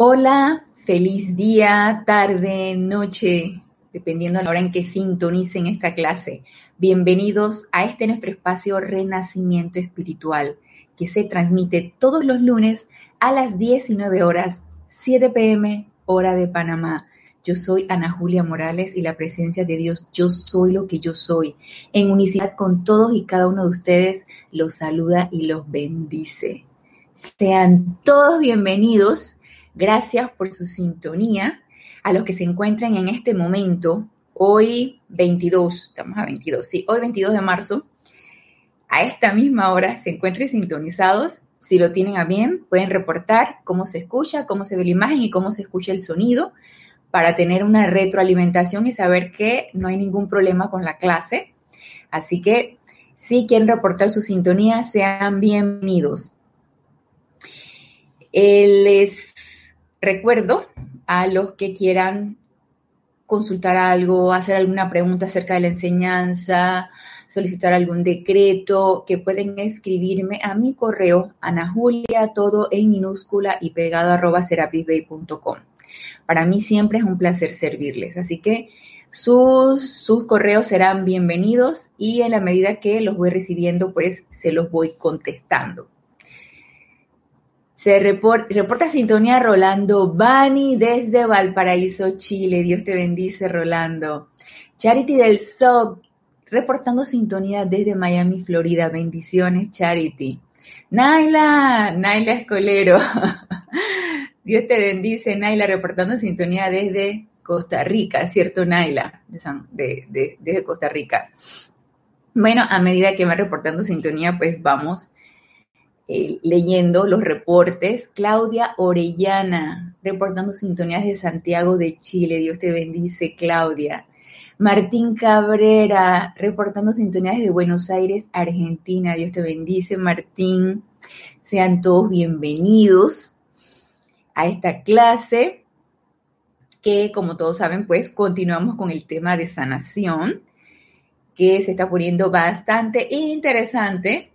Hola, feliz día, tarde, noche, dependiendo de la hora en que sintonicen esta clase. Bienvenidos a este nuestro espacio Renacimiento Espiritual, que se transmite todos los lunes a las 19 horas, 7 pm, hora de Panamá. Yo soy Ana Julia Morales y la presencia de Dios, yo soy lo que yo soy. En unicidad con todos y cada uno de ustedes, los saluda y los bendice. Sean todos bienvenidos Gracias por su sintonía. A los que se encuentran en este momento, hoy 22, estamos a 22, sí, hoy 22 de marzo, a esta misma hora se encuentren sintonizados. Si lo tienen a bien, pueden reportar cómo se escucha, cómo se ve la imagen y cómo se escucha el sonido para tener una retroalimentación y saber que no hay ningún problema con la clase. Así que si quieren reportar su sintonía, sean bienvenidos. Les recuerdo a los que quieran consultar algo, hacer alguna pregunta acerca de la enseñanza, solicitar algún decreto, que pueden escribirme a mi correo, Ana Julia, todo en minúscula y pegado arroba serapisbay.com. Para mí siempre es un placer servirles, así que sus, sus correos serán bienvenidos y en la medida que los voy recibiendo, pues se los voy contestando. Se reporta, sintonía Rolando Bani desde Valparaíso, Chile. Dios te bendice, Rolando. Charity del SOC, reportando sintonía desde Miami, Florida. Bendiciones, Charity. Naila, Naila Escolero. Dios te bendice, Naila, reportando sintonía desde Costa Rica, ¿cierto, Naila? desde Costa Rica. Bueno, a medida que va reportando sintonía, pues vamos eh, leyendo los reportes. Claudia Orellana, reportando sintonías de Santiago de Chile. Dios te bendice, Claudia. Martín Cabrera, reportando sintonías de Buenos Aires, Argentina. Dios te bendice, Martín. Sean todos bienvenidos a esta clase que, como todos saben, pues continuamos con el tema de sanación, que se está poniendo bastante interesante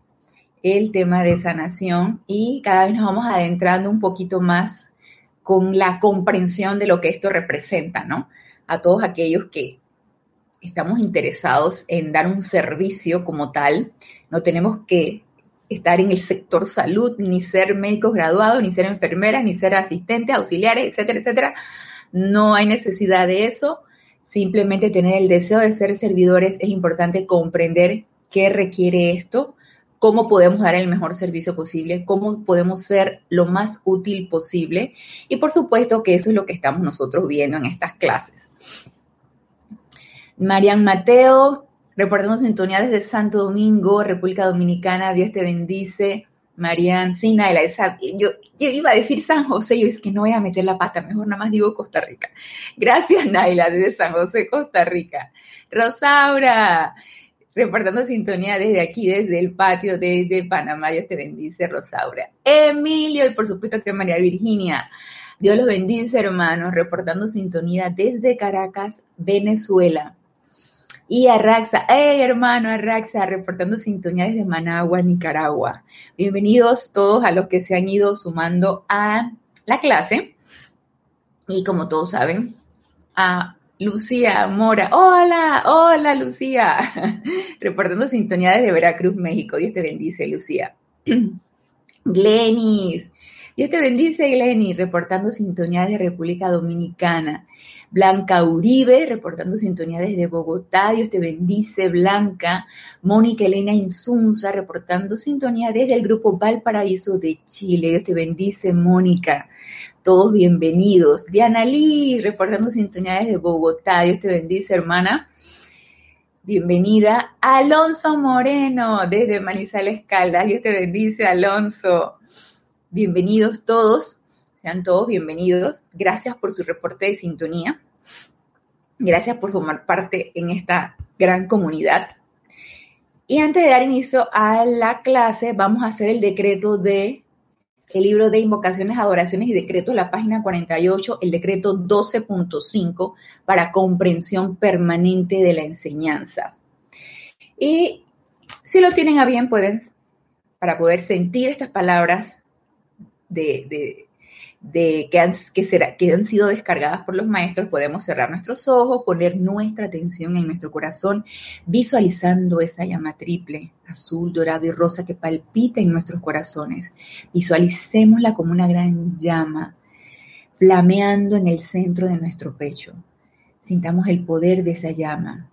el tema de sanación y cada vez nos vamos adentrando un poquito más con la comprensión de lo que esto representa, ¿no? A todos aquellos que estamos interesados en dar un servicio como tal, no tenemos que estar en el sector salud, ni ser médicos graduados, ni ser enfermeras, ni ser asistentes, auxiliares, etcétera, etcétera. No hay necesidad de eso. Simplemente tener el deseo de ser servidores es importante comprender qué requiere esto, cómo podemos dar el mejor servicio posible, cómo podemos ser lo más útil posible. Y por supuesto que eso es lo que estamos nosotros viendo en estas clases. Marian Mateo, reportamos sintonía desde Santo Domingo, República Dominicana. Dios te bendice. Marian, sí, Naila, yo, yo, iba a decir San José, yo es que no voy a meter la pata, mejor nada más digo Costa Rica. Gracias, Naila, desde San José, Costa Rica. Rosaura, reportando sintonía desde aquí, desde el patio, desde Panamá. Dios te bendice, Rosaura. Emilio, y por supuesto que María Virginia. Dios los bendice, hermanos, reportando sintonía desde Caracas, Venezuela. Y Arraxa, hey hermano Arraxa, reportando sintonía desde Managua, Nicaragua. Bienvenidos todos a los que se han ido sumando a la clase. Y como todos saben, a Lucía Mora, hola, hola Lucía, reportando sintonía desde Veracruz, México. Dios te bendice, Lucía. Glenis, Dios te bendice, Glenis, reportando sintonía desde República Dominicana. Blanca Uribe, reportando sintonía desde Bogotá. Dios te bendice, Blanca. Mónica Elena Insunza, reportando sintonía desde el grupo Valparaíso de Chile. Dios te bendice, Mónica todos bienvenidos. Diana Lee, reportando sintonía desde Bogotá. Dios te bendice, hermana. Bienvenida. Alonso Moreno, desde Manizales Caldas. Dios te bendice, Alonso. Bienvenidos todos. Sean todos bienvenidos. Gracias por su reporte de sintonía. Gracias por formar parte en esta gran comunidad. Y antes de dar inicio a la clase, vamos a hacer el decreto de el libro de invocaciones, adoraciones y decretos, la página 48, el decreto 12.5 para comprensión permanente de la enseñanza. Y si lo tienen a bien, pueden, para poder sentir estas palabras de, de, que, han, que, será, que han sido descargadas por los maestros, podemos cerrar nuestros ojos, poner nuestra atención en nuestro corazón, visualizando esa llama triple, azul, dorado y rosa que palpita en nuestros corazones. Visualicémosla como una gran llama, flameando en el centro de nuestro pecho. Sintamos el poder de esa llama.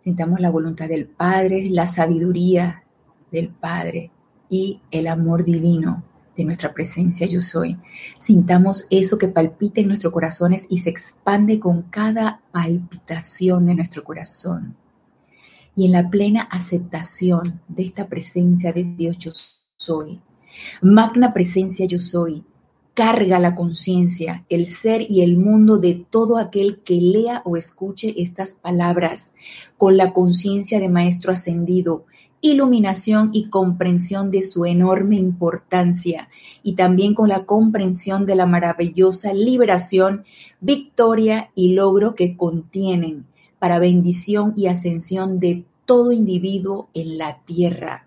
Sintamos la voluntad del Padre, la sabiduría del Padre y el amor divino de nuestra presencia yo soy. Sintamos eso que palpita en nuestros corazones y se expande con cada palpitación de nuestro corazón. Y en la plena aceptación de esta presencia de Dios yo soy. Magna presencia yo soy. Carga la conciencia, el ser y el mundo de todo aquel que lea o escuche estas palabras con la conciencia de Maestro ascendido, iluminación y comprensión de su enorme importancia y también con la comprensión de la maravillosa liberación, victoria y logro que contienen para bendición y ascensión de todo individuo en la tierra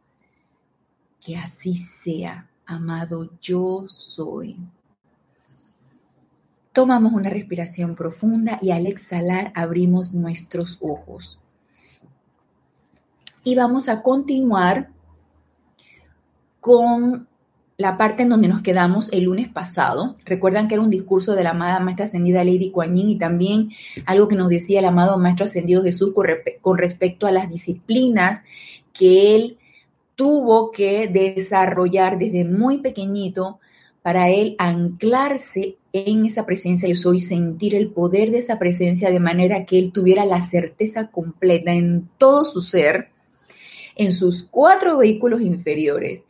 Que así sea, amado yo soy. Tomamos una respiración profunda y al exhalar abrimos nuestros ojos. Y vamos a continuar con la parte en donde nos quedamos el lunes pasado. Recuerdan que era un discurso de la amada Maestra Ascendida Lady Kuan Yin y también algo que nos decía el amado Maestro Ascendido Jesús con, respecto a las disciplinas que él tuvo que desarrollar desde muy pequeñito para él anclarse en esa presencia yo soy, sentir el poder de esa presencia de manera que él tuviera la certeza completa en todo su ser, en sus cuatro vehículos inferiores,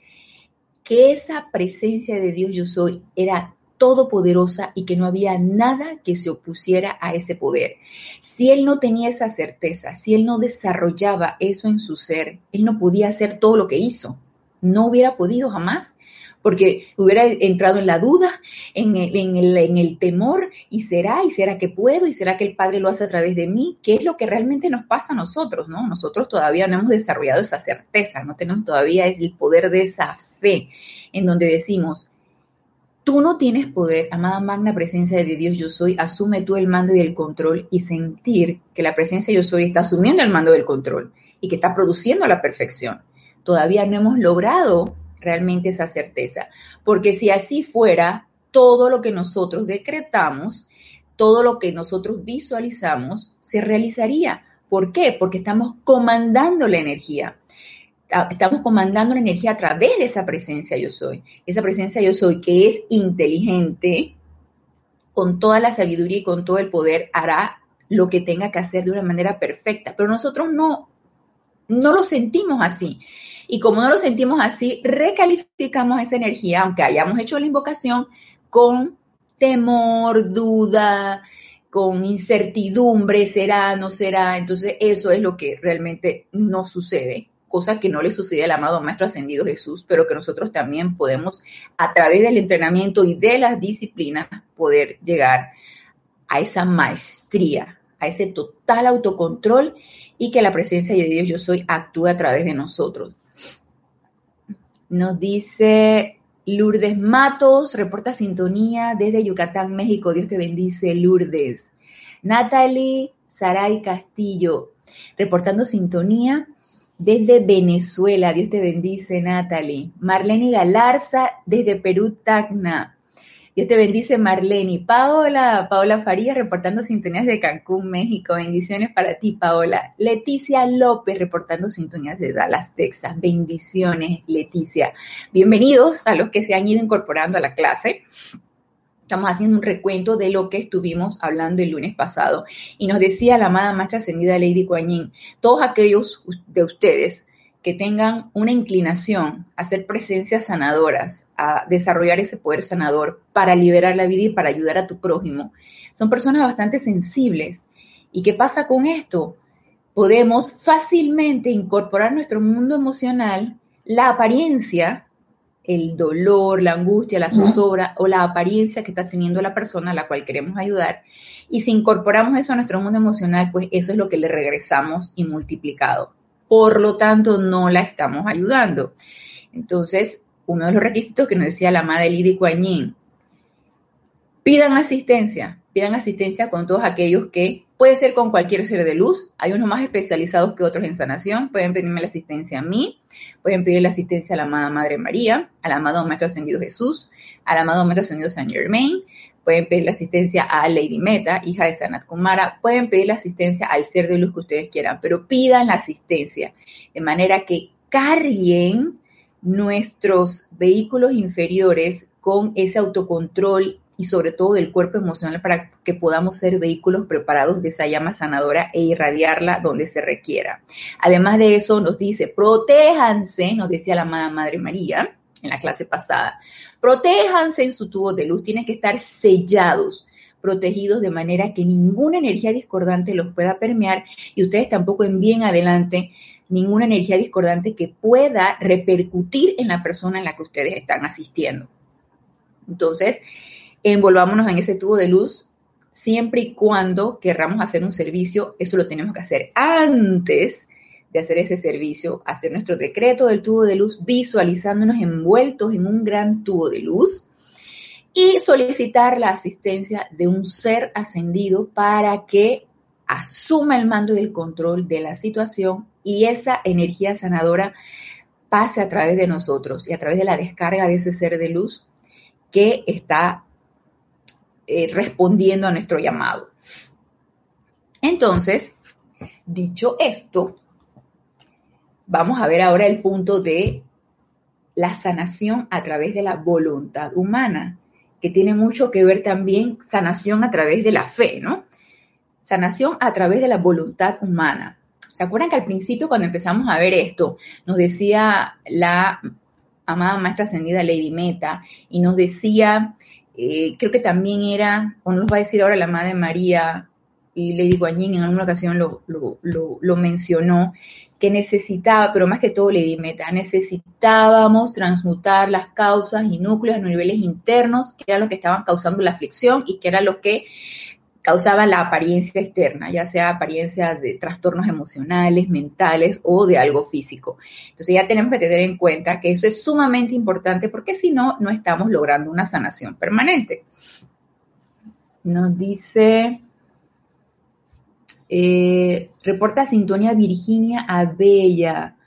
que esa presencia de Dios yo soy era todopoderosa y que no había nada que se opusiera a ese poder. Si él no tenía esa certeza, si él no desarrollaba eso en su ser, él no podía hacer todo lo que hizo. No hubiera podido jamás, porque hubiera entrado en la duda, en el, temor, y será, y será que puedo, y será que el Padre lo hace a través de mí, ¿Qué es lo que realmente nos pasa a nosotros, ¿no? Nosotros todavía no hemos desarrollado esa certeza, no tenemos todavía el poder de esa fe, en donde decimos, Tú no tienes poder, amada magna presencia de Dios yo soy, asume tú el mando y el control y sentir que la presencia yo soy está asumiendo el mando del control y que está produciendo la perfección. Todavía no hemos logrado realmente esa certeza, porque si así fuera, todo lo que nosotros decretamos, todo lo que nosotros visualizamos, se realizaría. ¿Por qué? Porque estamos comandando la energía estamos comandando la energía a través de esa presencia yo soy. Esa presencia yo soy que es inteligente, con toda la sabiduría y con todo el poder, hará lo que tenga que hacer de una manera perfecta. Pero nosotros no, no lo sentimos así. Y como no lo sentimos así, recalificamos esa energía, aunque hayamos hecho la invocación, con temor, duda, con incertidumbre, será, no será. Entonces eso es lo que realmente no sucede cosa que no le sucede al amado Maestro Ascendido Jesús, pero que nosotros también podemos, a través del entrenamiento y de las disciplinas, poder llegar a esa maestría, a ese total autocontrol y que la presencia de Dios yo soy actúe a través de nosotros. Nos dice Lourdes Matos, reporta sintonía desde Yucatán, México. Dios te bendice, Lourdes. Natalie Saray Castillo, reportando sintonía desde Venezuela. Dios te bendice, Natalie. Marlene Galarza, desde Perú, Tacna. Dios te bendice, Marlene. Paola, Paola Farías, reportando sintonías de Cancún, México. Bendiciones para ti, Paola. Leticia López, reportando sintonías de Dallas, Texas. Bendiciones, Leticia. Bienvenidos a los que se han ido incorporando a la clase. Estamos haciendo un recuento de lo que estuvimos hablando el lunes pasado. Y nos decía la amada maestra ascendida Lady Kuan todos aquellos de ustedes que tengan una inclinación a ser presencias sanadoras, a desarrollar ese poder sanador para liberar la vida y para ayudar a tu prójimo, son personas bastante sensibles. ¿Y qué pasa con esto? Podemos fácilmente incorporar a nuestro mundo emocional la apariencia, el dolor, la angustia, la zozobra o la apariencia que está teniendo la persona a la cual queremos ayudar. Y si incorporamos eso a nuestro mundo emocional, pues eso es lo que le regresamos y multiplicado por lo tanto no la estamos ayudando. Entonces, uno de los requisitos que nos decía la madre Lidia Kuan pidan asistencia, pidan asistencia con todos aquellos que puede ser con cualquier ser de luz, hay unos más especializados que otros en sanación, pueden pedirme la asistencia a mí, pueden pedir la asistencia a la amada Madre María, al amado Maestro Ascendido Jesús, al amado Maestro Ascendido Saint Germain, pueden pedir la asistencia a Lady Meta, hija de Sanat Kumara, pueden pedir la asistencia al ser de luz que ustedes quieran, pero pidan la asistencia de manera que carguen nuestros vehículos inferiores con ese autocontrol y sobre todo del cuerpo emocional para que podamos ser vehículos preparados de esa llama sanadora e irradiarla donde se requiera. Además de eso, nos dice, protéjanse, nos decía la amada Madre María en la clase pasada, Protéjanse en su tubo de luz, tienen que estar sellados, protegidos de manera que ninguna energía discordante los pueda permear y ustedes tampoco envíen adelante ninguna energía discordante que pueda repercutir en la persona en la que ustedes están asistiendo. Entonces, envolvámonos en ese tubo de luz siempre y cuando querramos hacer un servicio, eso lo tenemos que hacer antes de hacer ese servicio, hacer nuestro decreto del tubo de luz, visualizándonos envueltos en un gran tubo de luz y solicitar la asistencia de un ser ascendido para que asuma el mando y el control de la situación y esa energía sanadora pase a través de nosotros y a través de la descarga de ese ser de luz que está eh, respondiendo a nuestro llamado. Entonces, dicho esto, Vamos a ver ahora el punto de la sanación a través de la voluntad humana, que tiene mucho que ver también sanación a través de la fe, ¿no? Sanación a través de la voluntad humana. ¿Se acuerdan que al principio cuando empezamos a ver esto, nos decía la amada maestra ascendida Lady Meta y nos decía, eh, creo que también era, o nos va a decir ahora la Madre María y Lady Guanyin en alguna ocasión lo, lo mencionó, que necesitaba, pero más que todo le di meta, necesitábamos transmutar las causas y núcleos en los niveles internos, que eran los que estaban causando la aflicción y que era lo que causaban la apariencia externa, ya sea apariencia de trastornos emocionales, mentales o de algo físico. Entonces ya tenemos que tener en cuenta que eso es sumamente importante porque si no, no estamos logrando una sanación permanente. Nos dice eh, reporta sintonía Virginia Abella.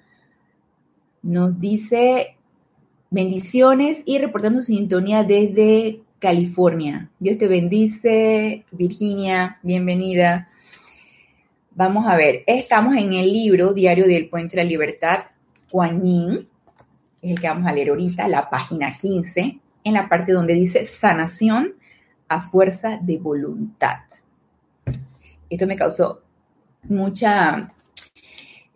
Nos dice bendiciones y reportando sintonía desde California. Dios te bendice, Virginia, bienvenida. Vamos a ver, estamos en el libro Diario del Puente de la Libertad, Kuan es el que vamos a leer ahorita, la página 15, en la parte donde dice sanación a fuerza de voluntad. Esto me causó mucha,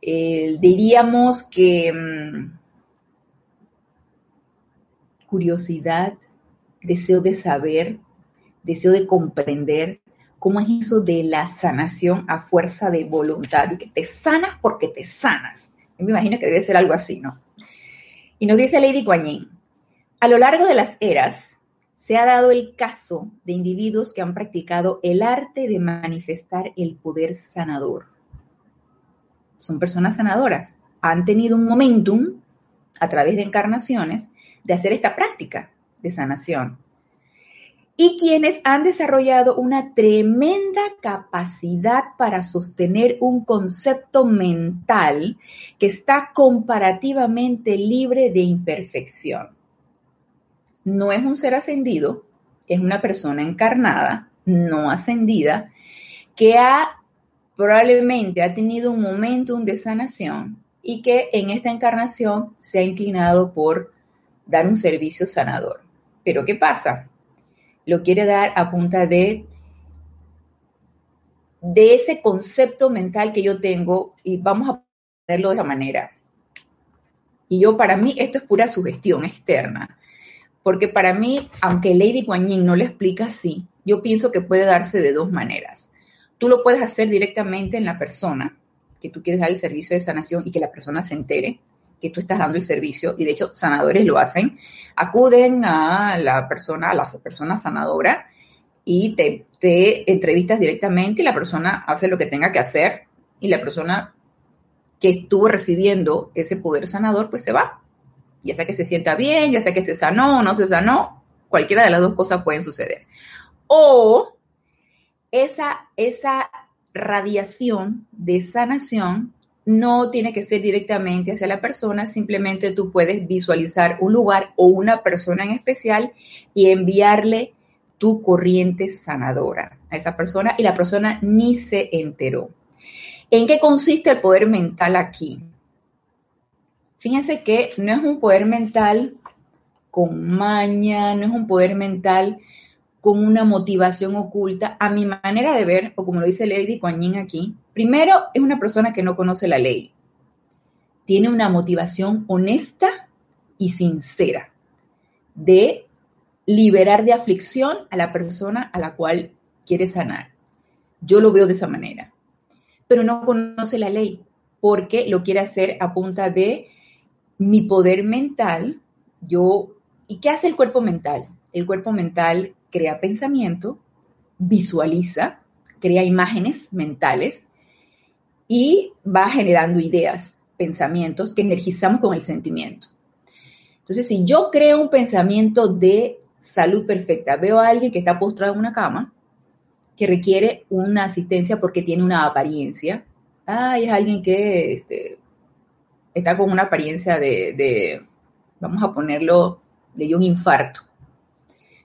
eh, diríamos que mm, curiosidad, deseo de saber, deseo de comprender cómo es eso de la sanación a fuerza de voluntad y que te sanas porque te sanas. Me imagino que debe ser algo así, ¿no? Y nos dice Lady Guanyin, a lo largo de las eras, se ha dado el caso de individuos que han practicado el arte de manifestar el poder sanador. Son personas sanadoras. Han tenido un momentum a través de encarnaciones de hacer esta práctica de sanación. Y quienes han desarrollado una tremenda capacidad para sostener un concepto mental que está comparativamente libre de imperfección no es un ser ascendido, es una persona encarnada, no ascendida, que probablemente ha tenido un momentum de sanación y que en esta encarnación se ha inclinado por dar un servicio sanador. Pero ¿qué pasa? Lo quiere dar a punta de de ese concepto mental que yo tengo y vamos a ponerlo de esa manera. Y yo, para mí, esto es pura sugestión externa. Porque para mí, aunque Lady Kuan no lo explica así, yo pienso que puede darse de dos maneras. Tú lo puedes hacer directamente en la persona, que tú quieres dar el servicio de sanación y que la persona se entere que tú estás dando el servicio, y de hecho sanadores lo hacen, acuden a la persona, a la persona sanadora y te, entrevistas directamente y la persona hace lo que tenga que hacer y la persona que estuvo recibiendo ese poder sanador, pues se va. Ya sea que se sienta bien, ya sea que se sanó o no se sanó, cualquiera de las dos cosas pueden suceder. O esa, esa radiación de sanación no tiene que ser directamente hacia la persona, simplemente tú puedes visualizar un lugar o una persona en especial y enviarle tu corriente sanadora a esa persona y la persona ni se enteró. ¿En qué consiste el poder mental aquí? Fíjense que no es un poder mental con maña, no es un poder mental con una motivación oculta, a mi manera de ver, o como lo dice Lady Kuan Yin aquí, primero es una persona que no conoce la ley. Tiene una motivación honesta y sincera de liberar de aflicción a la persona a la cual quiere sanar. Yo lo veo de esa manera. Pero no conoce la ley porque lo quiere hacer a punta de mi poder mental. Yo, ¿y qué hace el cuerpo mental? El cuerpo mental crea pensamiento, visualiza, crea imágenes mentales y va generando ideas, pensamientos que energizamos con el sentimiento. Entonces, si yo creo un pensamiento de salud perfecta, veo a alguien que está postrado en una cama, que requiere una asistencia porque tiene una apariencia, ah, es alguien que este, está con una apariencia de, de, vamos a ponerlo, de un infarto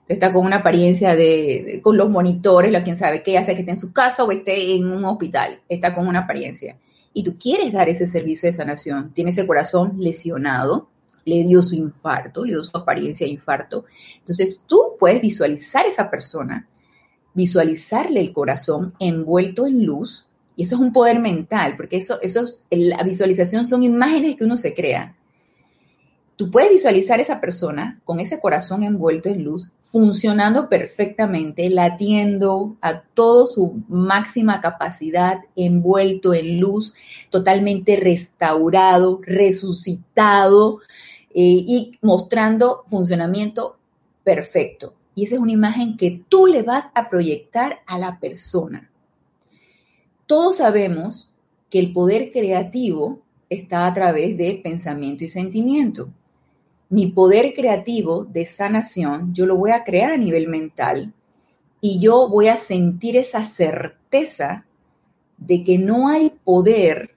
está con una apariencia de, con los monitores, la quien sabe que ya sea que esté en su casa o esté en un hospital, está con una apariencia. Y tú quieres dar ese servicio de sanación, tiene ese corazón lesionado, le dio su infarto, le dio su apariencia de infarto. Entonces tú puedes visualizar a esa persona, visualizarle el corazón envuelto en luz, y eso es un poder mental, porque eso, eso la visualización son imágenes que uno se crea. Tú puedes visualizar esa persona con ese corazón envuelto en luz, funcionando perfectamente, latiendo a toda su máxima capacidad, envuelto en luz, totalmente restaurado, resucitado eh, y mostrando funcionamiento perfecto. Y esa es una imagen que tú le vas a proyectar a la persona. Todos sabemos que el poder creativo está a través de pensamiento y sentimiento mi poder creativo de sanación, yo lo voy a crear a nivel mental y yo voy a sentir esa certeza de que no hay poder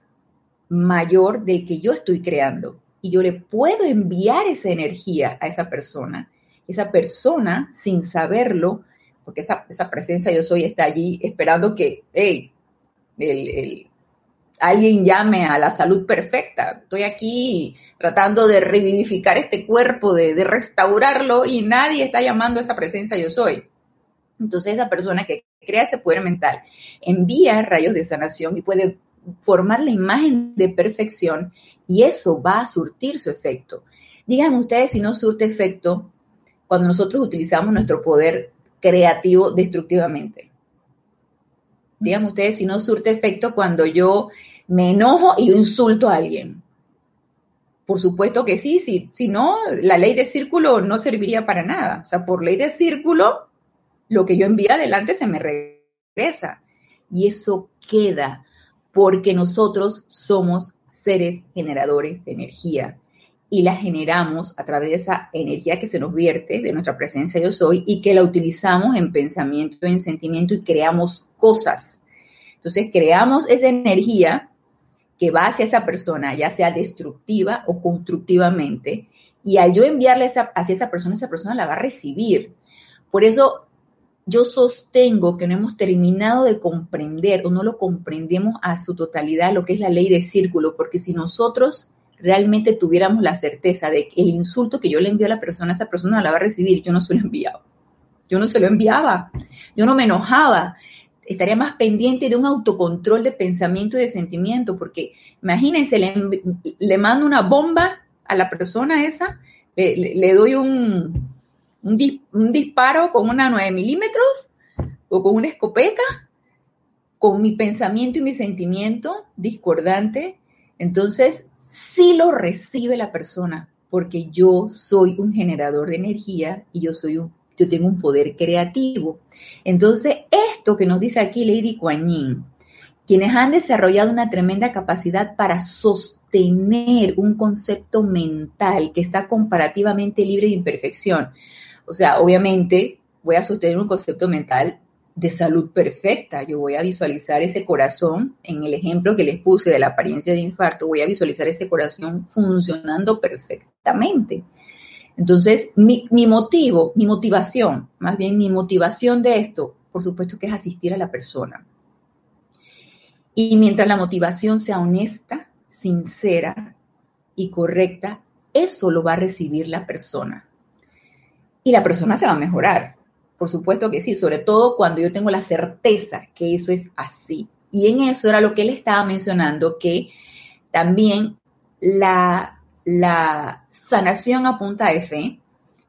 mayor del que yo estoy creando. Y yo le puedo enviar esa energía a esa persona. Esa persona, sin saberlo, porque esa, presencia yo soy está allí esperando que, hey, el, alguien llame a la salud perfecta. Estoy aquí tratando de revivificar este cuerpo, de, restaurarlo y nadie está llamando a esa presencia yo soy. Entonces esa persona que crea ese poder mental envía rayos de sanación y puede formar la imagen de perfección y eso va a surtir su efecto. Díganme ustedes si no surte efecto cuando nosotros utilizamos nuestro poder creativo destructivamente. Díganme ustedes si no surte efecto cuando yo me enojo y insulto a alguien. Por supuesto que sí, sí, si no, la ley de círculo no serviría para nada. O sea, por ley de círculo, lo que yo envío adelante se me regresa. Y eso queda porque nosotros somos seres generadores de energía y la generamos a través de esa energía que se nos vierte de nuestra presencia yo soy y que la utilizamos en pensamiento, en sentimiento y creamos cosas. Entonces creamos esa energía que va hacia esa persona, ya sea destructiva o constructivamente, y al yo enviarle hacia esa persona, esa persona la va a recibir. Por eso yo sostengo que no hemos terminado de comprender o no lo comprendemos a su totalidad lo que es la ley de círculo, porque si nosotros realmente tuviéramos la certeza de que el insulto que yo le envío a la persona, esa persona la va a recibir, yo no se lo enviaba. Yo no se lo enviaba, yo no me enojaba, estaría más pendiente de un autocontrol de pensamiento y de sentimiento, porque imagínense, le, mando una bomba a la persona esa, le, doy un, un, disparo con una 9 milímetros o con una escopeta, con mi pensamiento y mi sentimiento discordante, entonces sí lo recibe la persona, porque yo soy un generador de energía y yo soy un, yo tengo un poder creativo. Entonces, esto que nos dice aquí Lady Kuan quienes han desarrollado una tremenda capacidad para sostener un concepto mental que está comparativamente libre de imperfección. O sea, obviamente voy a sostener un concepto mental de salud perfecta. Yo voy a visualizar ese corazón, en el ejemplo que les puse de la apariencia de infarto, voy a visualizar ese corazón funcionando perfectamente. Entonces, mi, motivo, mi motivación, más bien mi motivación de esto, por supuesto que es asistir a la persona. Y mientras la motivación sea honesta, sincera y correcta, eso lo va a recibir la persona. Y la persona se va a mejorar. Por supuesto que sí, sobre todo cuando yo tengo la certeza que eso es así. Y en eso era lo que él estaba mencionando, que también la, la sanación a punta de fe,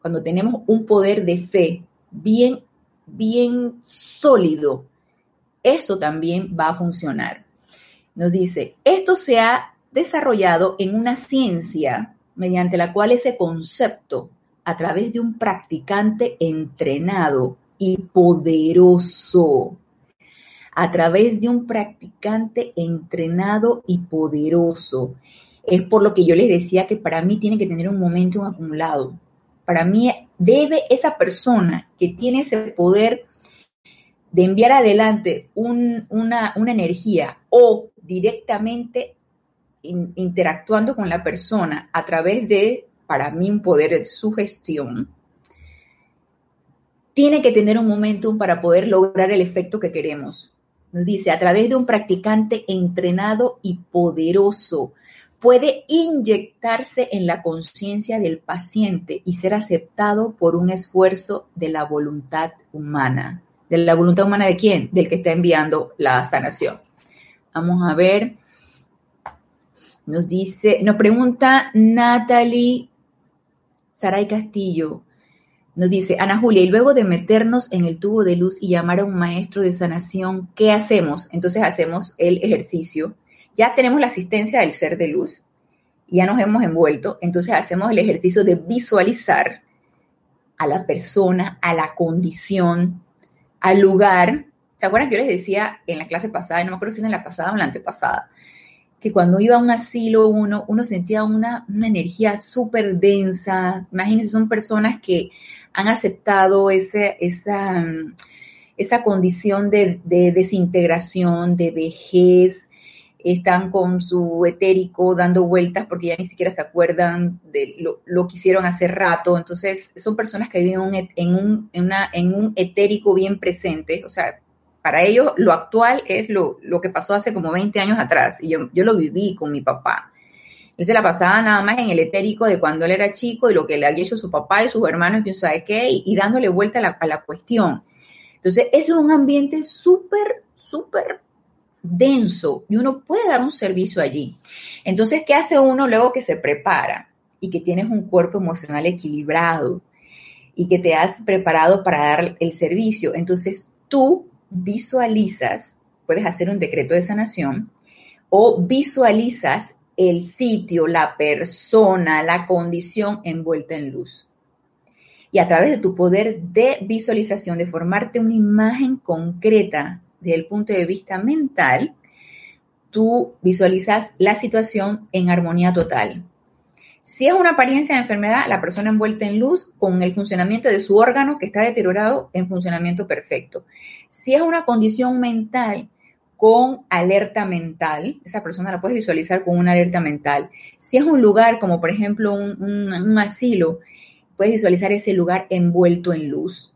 cuando tenemos un poder de fe bien, bien sólido, eso también va a funcionar. Nos dice, esto se ha desarrollado en una ciencia mediante la cual ese concepto, a través de un practicante entrenado y poderoso, a través de un practicante entrenado y poderoso, es por lo que yo les decía que para mí tiene que tener un momento acumulado. Para mí debe esa persona que tiene ese poder de enviar adelante una, energía o directamente interactuando con la persona a través de, para mí, un poder de sugestión, tiene que tener un momentum para poder lograr el efecto que queremos. Nos dice, a través de un practicante entrenado y poderoso, puede inyectarse en la conciencia del paciente y ser aceptado por un esfuerzo de la voluntad humana. ¿De la voluntad humana de quién? Del que está enviando la sanación. Vamos a ver. Nos dice, nos pregunta Natalie Saray Castillo. Nos dice, Ana Julia, y luego de meternos en el tubo de luz y llamar a un maestro de sanación, ¿qué hacemos? Entonces hacemos el ejercicio. Ya tenemos la asistencia del ser de luz, ya nos hemos envuelto, entonces hacemos el ejercicio de visualizar a la persona, a la condición, al lugar. ¿Se acuerdan que yo les decía en la clase pasada, no me acuerdo si en la pasada o en la antepasada, que cuando iba a un asilo uno, uno sentía una, energía súper densa. Imagínense, son personas que han aceptado ese, esa, esa condición de, de desintegración, de vejez, están con su etérico dando vueltas porque ya ni siquiera se acuerdan de lo, que hicieron hace rato. Entonces, son personas que viven en un, en un etérico bien presente. O sea, para ellos lo actual es lo, que pasó hace como 20 años atrás. Y yo, yo lo viví con mi papá. Él se la pasaba nada más en el etérico de cuando él era chico y lo que le había hecho su papá y sus hermanos, y ¿sabe qué? Y, dándole vuelta a la, a la cuestión. Entonces, eso es un ambiente súper, súper denso y uno puede dar un servicio allí. Entonces, ¿qué hace uno luego que se prepara y que tienes un cuerpo emocional equilibrado y que te has preparado para dar el servicio? Entonces, tú visualizas, puedes hacer un decreto de sanación o visualizas el sitio, la persona, la condición envuelta en luz. Y a través de tu poder de visualización, de formarte una imagen concreta desde el punto de vista mental, tú visualizas la situación en armonía total. Si es una apariencia de enfermedad, la persona envuelta en luz con el funcionamiento de su órgano que está deteriorado en funcionamiento perfecto. Si es una condición mental, con alerta mental, esa persona la puedes visualizar con una alerta mental. Si es un lugar como por ejemplo un, asilo, puedes visualizar ese lugar envuelto en luz.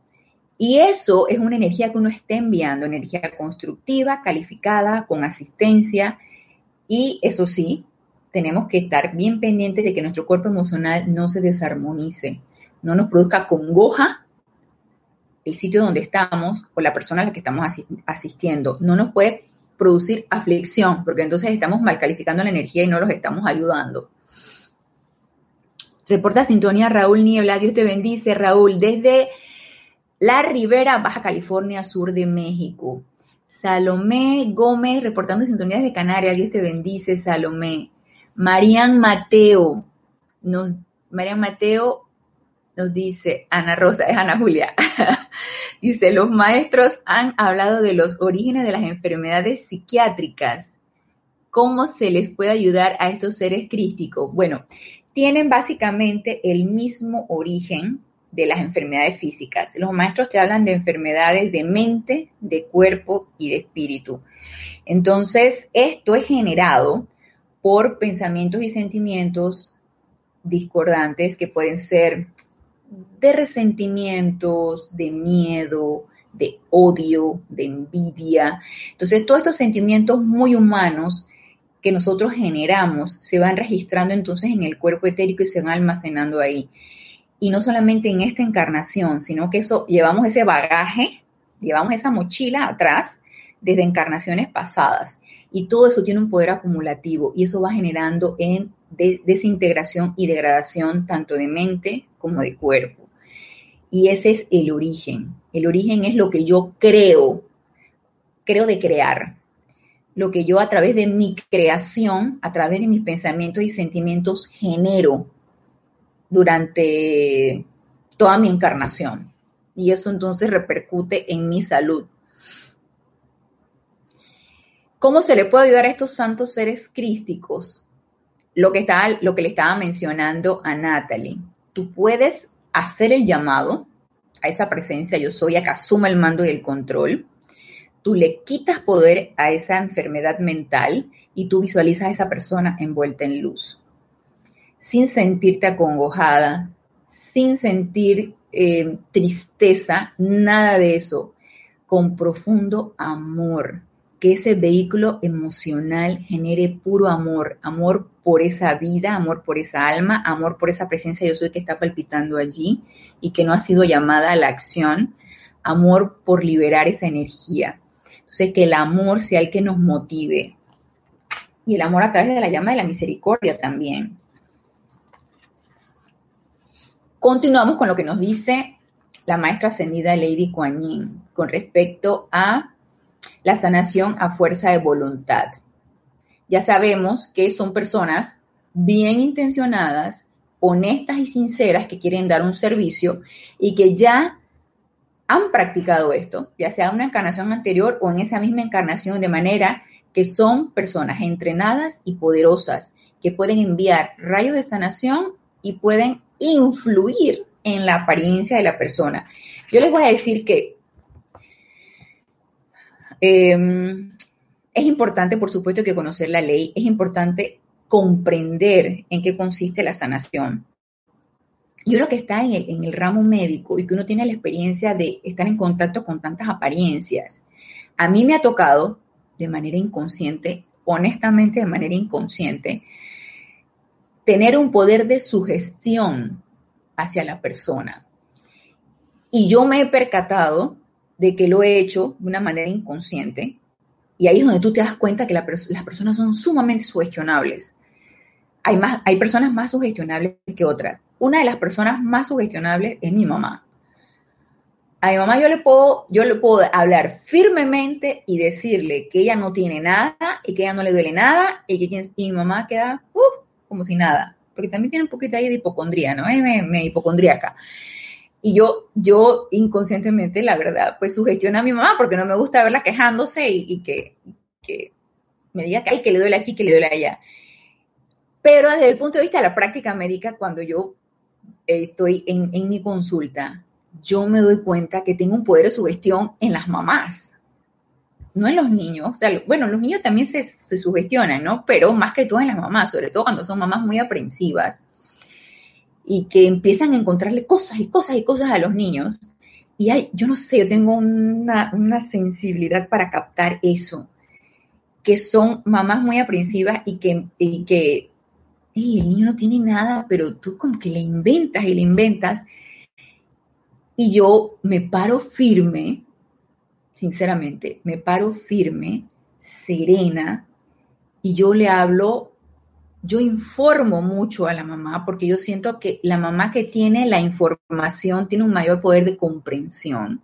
Y eso es una energía que uno está enviando, energía constructiva, calificada, con asistencia. Y eso sí, tenemos que estar bien pendientes de que nuestro cuerpo emocional no se desarmonice, no nos produzca congoja el sitio donde estamos o la persona a la que estamos asistiendo. No nos puede producir aflicción, porque entonces estamos mal calificando la energía y no los estamos ayudando. Reporta sintonía Raúl Niebla, Dios te bendice, Raúl, desde la Ribera, Baja California, sur de México. Salomé Gómez, reportando sintonías de Canarias, Dios te bendice, Salomé. Marian Mateo, nos, Marian Mateo nos dice, Ana Rosa, es Ana Julia, dice, los maestros han hablado de los orígenes de las enfermedades psiquiátricas. ¿Cómo se les puede ayudar a estos seres crísticos? Bueno, tienen básicamente el mismo origen de las enfermedades físicas. Los maestros te hablan de enfermedades de mente, de cuerpo y de espíritu. Entonces, esto es generado por pensamientos y sentimientos discordantes que pueden ser de resentimientos, de miedo, de odio, de envidia. Entonces, todos estos sentimientos muy humanos que nosotros generamos se van registrando entonces en el cuerpo etérico y se van almacenando ahí. Y no solamente en esta encarnación, sino que eso llevamos ese bagaje, llevamos esa mochila atrás desde encarnaciones pasadas. Y todo eso tiene un poder acumulativo y eso va generando en desintegración y degradación tanto de mente como de cuerpo. Y ese es el origen. El origen es lo que yo creo, creo de crear. Lo que yo a través de mi creación, a través de mis pensamientos y sentimientos genero durante toda mi encarnación. Y eso entonces repercute en mi salud. ¿Cómo se le puede ayudar a estos santos seres crísticos? Lo que, lo que le estaba mencionando a Natalie. Tú puedes hacer el llamado a esa presencia yo soy, a que asuma el mando y el control. Tú le quitas poder a esa enfermedad mental y tú visualizas a esa persona envuelta en luz. Sin sentirte acongojada, sin sentir eh, tristeza, nada de eso, con profundo amor que ese vehículo emocional genere puro amor, amor por esa vida, amor por esa alma, amor por esa presencia yo soy que está palpitando allí y que no ha sido llamada a la acción, amor por liberar esa energía. Entonces, que el amor sea el que nos motive. Y el amor a través de la llama de la misericordia también. Continuamos con lo que nos dice la maestra ascendida Lady Kuan Yin con respecto a la sanación a fuerza de voluntad. Ya sabemos que son personas bien intencionadas, honestas y sinceras que quieren dar un servicio y que ya han practicado esto, ya sea en una encarnación anterior o en esa misma encarnación, de manera que son personas entrenadas y poderosas que pueden enviar rayos de sanación y pueden influir en la apariencia de la persona. Yo les voy a decir que Em, es importante, por supuesto, que conocer la ley, es importante comprender en qué consiste la sanación. Y uno que está en el, en el ramo médico y que uno tiene la experiencia de estar en contacto con tantas apariencias, a mí me ha tocado de manera inconsciente, honestamente de manera inconsciente, tener un poder de sugestión hacia la persona. Y yo me he percatado de que lo he hecho de una manera inconsciente. Y ahí es donde tú te das cuenta que las personas son sumamente sugestionables. Hay, más, hay personas más sugestionables que otras. Una de las personas más sugestionables es mi mamá. A mi mamá yo le puedo, yo le puedo hablar firmemente y decirle que ella no tiene nada y que ella no le duele nada y que mi mamá queda como si nada. Porque también tiene un poquito ahí de hipocondría, ¿no? Me, me hipocondríaca. Y yo, yo inconscientemente, la verdad, pues sugestiono a mi mamá porque no me gusta verla quejándose y, que, me diga que, hay que le duele aquí, que le duele allá. Pero desde el punto de vista de la práctica médica, cuando yo estoy en, mi consulta, yo me doy cuenta que tengo un poder de sugestión en las mamás, no en los niños. O sea, bueno, los niños también se, se sugestionan, ¿no? Pero más que todo en las mamás, sobre todo cuando son mamás muy aprensivas y que empiezan a encontrarle cosas y cosas y cosas a los niños. Y hay, yo no sé, yo tengo una, sensibilidad para captar eso, que son mamás muy aprensivas y que, y que el niño no tiene nada, pero tú como que le inventas y le inventas. Y yo me paro firme, sinceramente, me paro firme, serena, y yo le hablo yo informo mucho a la mamá porque yo siento que la mamá que tiene la información tiene un mayor poder de comprensión.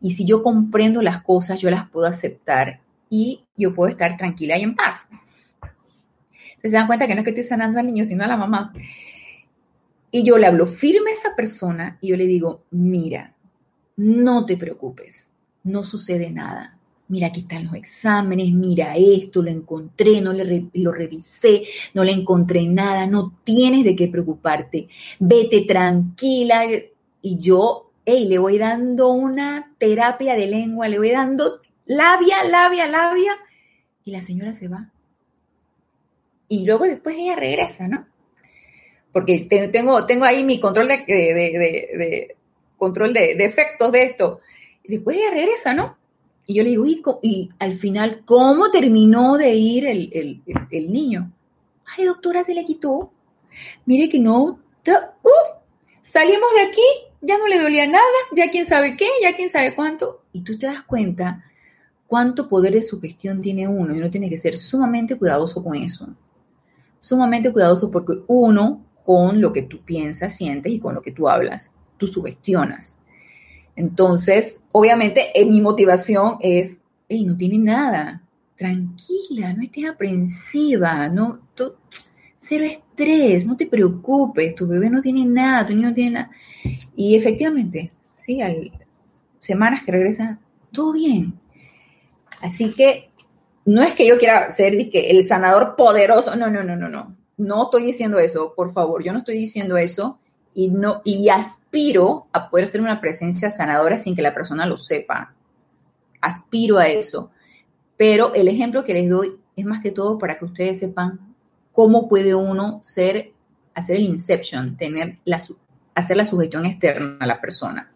Y si yo comprendo las cosas, yo las puedo aceptar y yo puedo estar tranquila y en paz. Entonces se dan cuenta que no es que estoy sanando al niño, sino a la mamá. Y yo le hablo firme a esa persona y yo le digo, mira, no te preocupes, no sucede nada mira, aquí están los exámenes, mira esto, lo encontré, no le lo revisé, no le encontré nada, no tienes de qué preocuparte, vete tranquila. Y yo, hey, le voy dando una terapia de lengua, le voy dando labia, labia, labia, y la señora se va. Y luego después ella regresa, ¿no? Porque tengo, tengo ahí mi control de, de, control de, de efectos de esto. Y después ella regresa, ¿no? Y yo le digo, y, al final, ¿cómo terminó de ir el, niño? Ay, doctora, se le quitó. Mire que no, uh, salimos de aquí, ya no le dolía nada, ya quién sabe qué, ya quién sabe cuánto. Y tú te das cuenta cuánto poder de sugestión tiene uno y uno tiene que ser sumamente cuidadoso con eso. Sumamente cuidadoso porque uno, con lo que tú piensas, sientes y con lo que tú hablas, tú sugestionas. Entonces, obviamente, mi motivación es, hey, no tiene nada, tranquila, no estés aprensiva, no, cero estrés, no te preocupes, tu bebé no tiene nada, tu niño no tiene nada. Y efectivamente, sí, al semanas que regresa, todo bien. Así que no es que yo quiera ser el sanador poderoso, no, no, no, no, no. No estoy diciendo eso, por favor, yo no estoy diciendo eso y, no, y aspiro a poder ser una presencia sanadora sin que la persona lo sepa. Aspiro a eso. Pero el ejemplo que les doy es más que todo para que ustedes sepan cómo puede uno ser, hacer el inception, tener la, hacer la sugestión externa a la persona.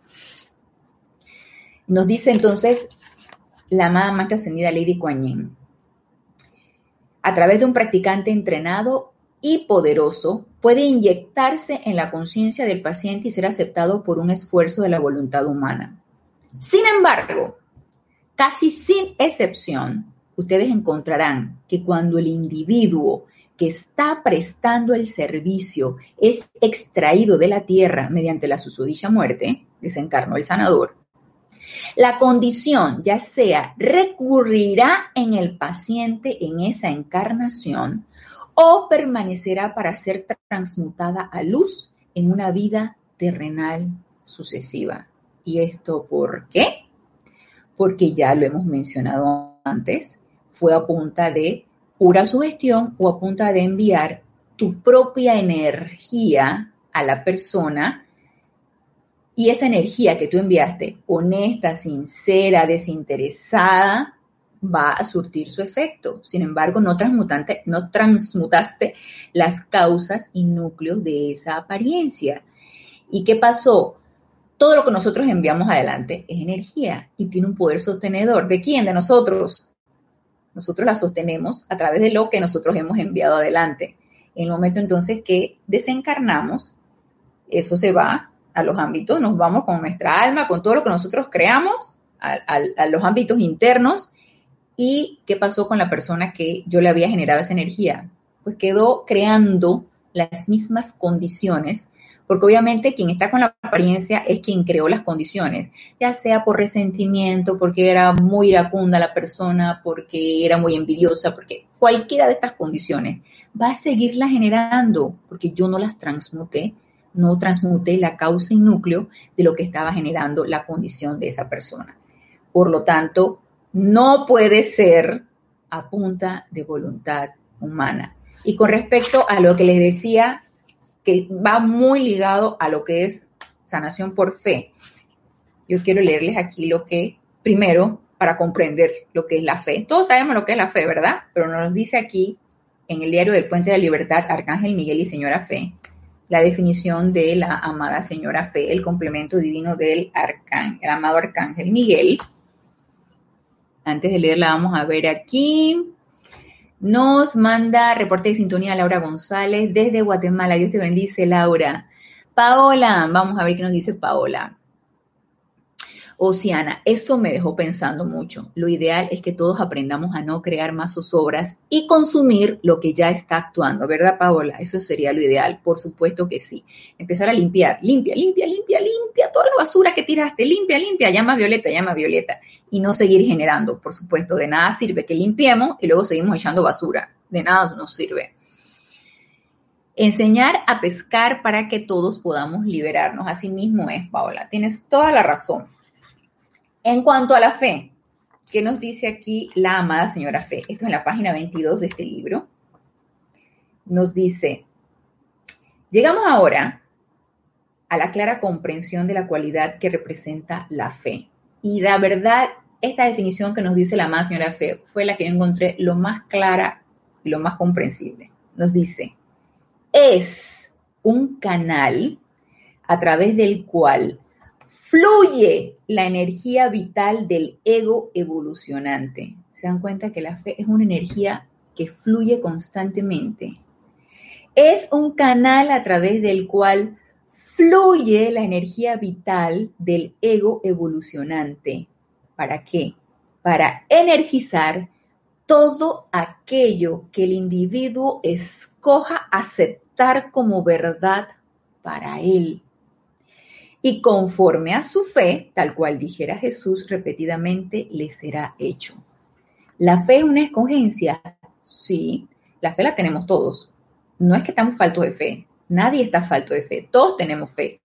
Nos dice entonces la amada más ascendida Lady Kuan A través de un practicante entrenado y poderoso puede inyectarse en la conciencia del paciente y ser aceptado por un esfuerzo de la voluntad humana. Sin embargo, casi sin excepción, ustedes encontrarán que cuando el individuo que está prestando el servicio es extraído de la tierra mediante la susodicha muerte, desencarnó el sanador, la condición ya sea recurrirá en el paciente en esa encarnación o permanecerá para ser transmutada a luz en una vida terrenal sucesiva. ¿Y esto por qué? Porque ya lo hemos mencionado antes, fue a punta de pura sugestión o a punta de enviar tu propia energía a la persona y esa energía que tú enviaste, honesta, sincera, desinteresada, va a surtir su efecto. Sin embargo, no, transmutante, no transmutaste las causas y núcleos de esa apariencia. ¿Y qué pasó? Todo lo que nosotros enviamos adelante es energía y tiene un poder sostenedor. ¿De quién? De nosotros. Nosotros la sostenemos a través de lo que nosotros hemos enviado adelante. En el momento entonces que desencarnamos, eso se va a los ámbitos, nos vamos con nuestra alma, con todo lo que nosotros creamos, a, a los ámbitos internos ¿Y qué pasó con la persona que yo le había generado esa energía? Pues quedó creando las mismas condiciones, porque obviamente quien está con la apariencia es quien creó las condiciones, ya sea por resentimiento, porque era muy iracunda la persona, porque era muy envidiosa, porque cualquiera de estas condiciones va a seguirla generando, porque yo no las transmuté, no transmuté la causa y núcleo de lo que estaba generando la condición de esa persona. Por lo tanto, no puede ser a punta de voluntad humana. Y con respecto a lo que les decía, que va muy ligado a lo que es sanación por fe, yo quiero leerles aquí lo que, primero, para comprender lo que es la fe. Todos sabemos lo que es la fe, ¿verdad? Pero nos dice aquí, en el diario del Puente de la Libertad, Arcángel Miguel y Señora Fe, la definición de la amada Señora Fe, el complemento divino del amado Arcángel Miguel, antes de leerla, vamos a ver aquí. Nos manda reporte de sintonía Laura González desde Guatemala. Dios te bendice, Laura. Paola, vamos a ver qué nos dice Paola. Oceana, eso me dejó pensando mucho. Lo ideal es que todos aprendamos a no crear más zozobras y consumir lo que ya está actuando, ¿verdad, Paola? Eso sería lo ideal, por supuesto que sí. Empezar a limpiar, limpia, limpia, limpia, limpia, toda la basura que tiraste, limpia, limpia, llama Violeta, llama Violeta. Y no seguir generando, por supuesto, de nada sirve que limpiemos y luego seguimos echando basura. De nada nos sirve. Enseñar a pescar para que todos podamos liberarnos. Así mismo es, Paola. Tienes toda la razón. En cuanto a la fe, ¿qué nos dice aquí la amada señora Fe? Esto es en la página 22 de este libro. Nos dice, llegamos ahora a la clara comprensión de la cualidad que representa la fe. Y la verdad, esta definición que nos dice la amada señora Fe fue la que yo encontré lo más clara y lo más comprensible. Nos dice, es un canal a través del cual fluye la energía vital del ego evolucionante. Se dan cuenta que la fe es una energía que fluye constantemente. Es un canal a través del cual fluye la energía vital del ego evolucionante. ¿Para qué? Para energizar todo aquello que el individuo escoja aceptar como verdad para él y conforme a su fe, tal cual dijera Jesús repetidamente, le será hecho. ¿La fe es una escogencia? Sí, la fe la tenemos todos. No es que estamos faltos de fe, nadie está falto de fe, todos tenemos fe.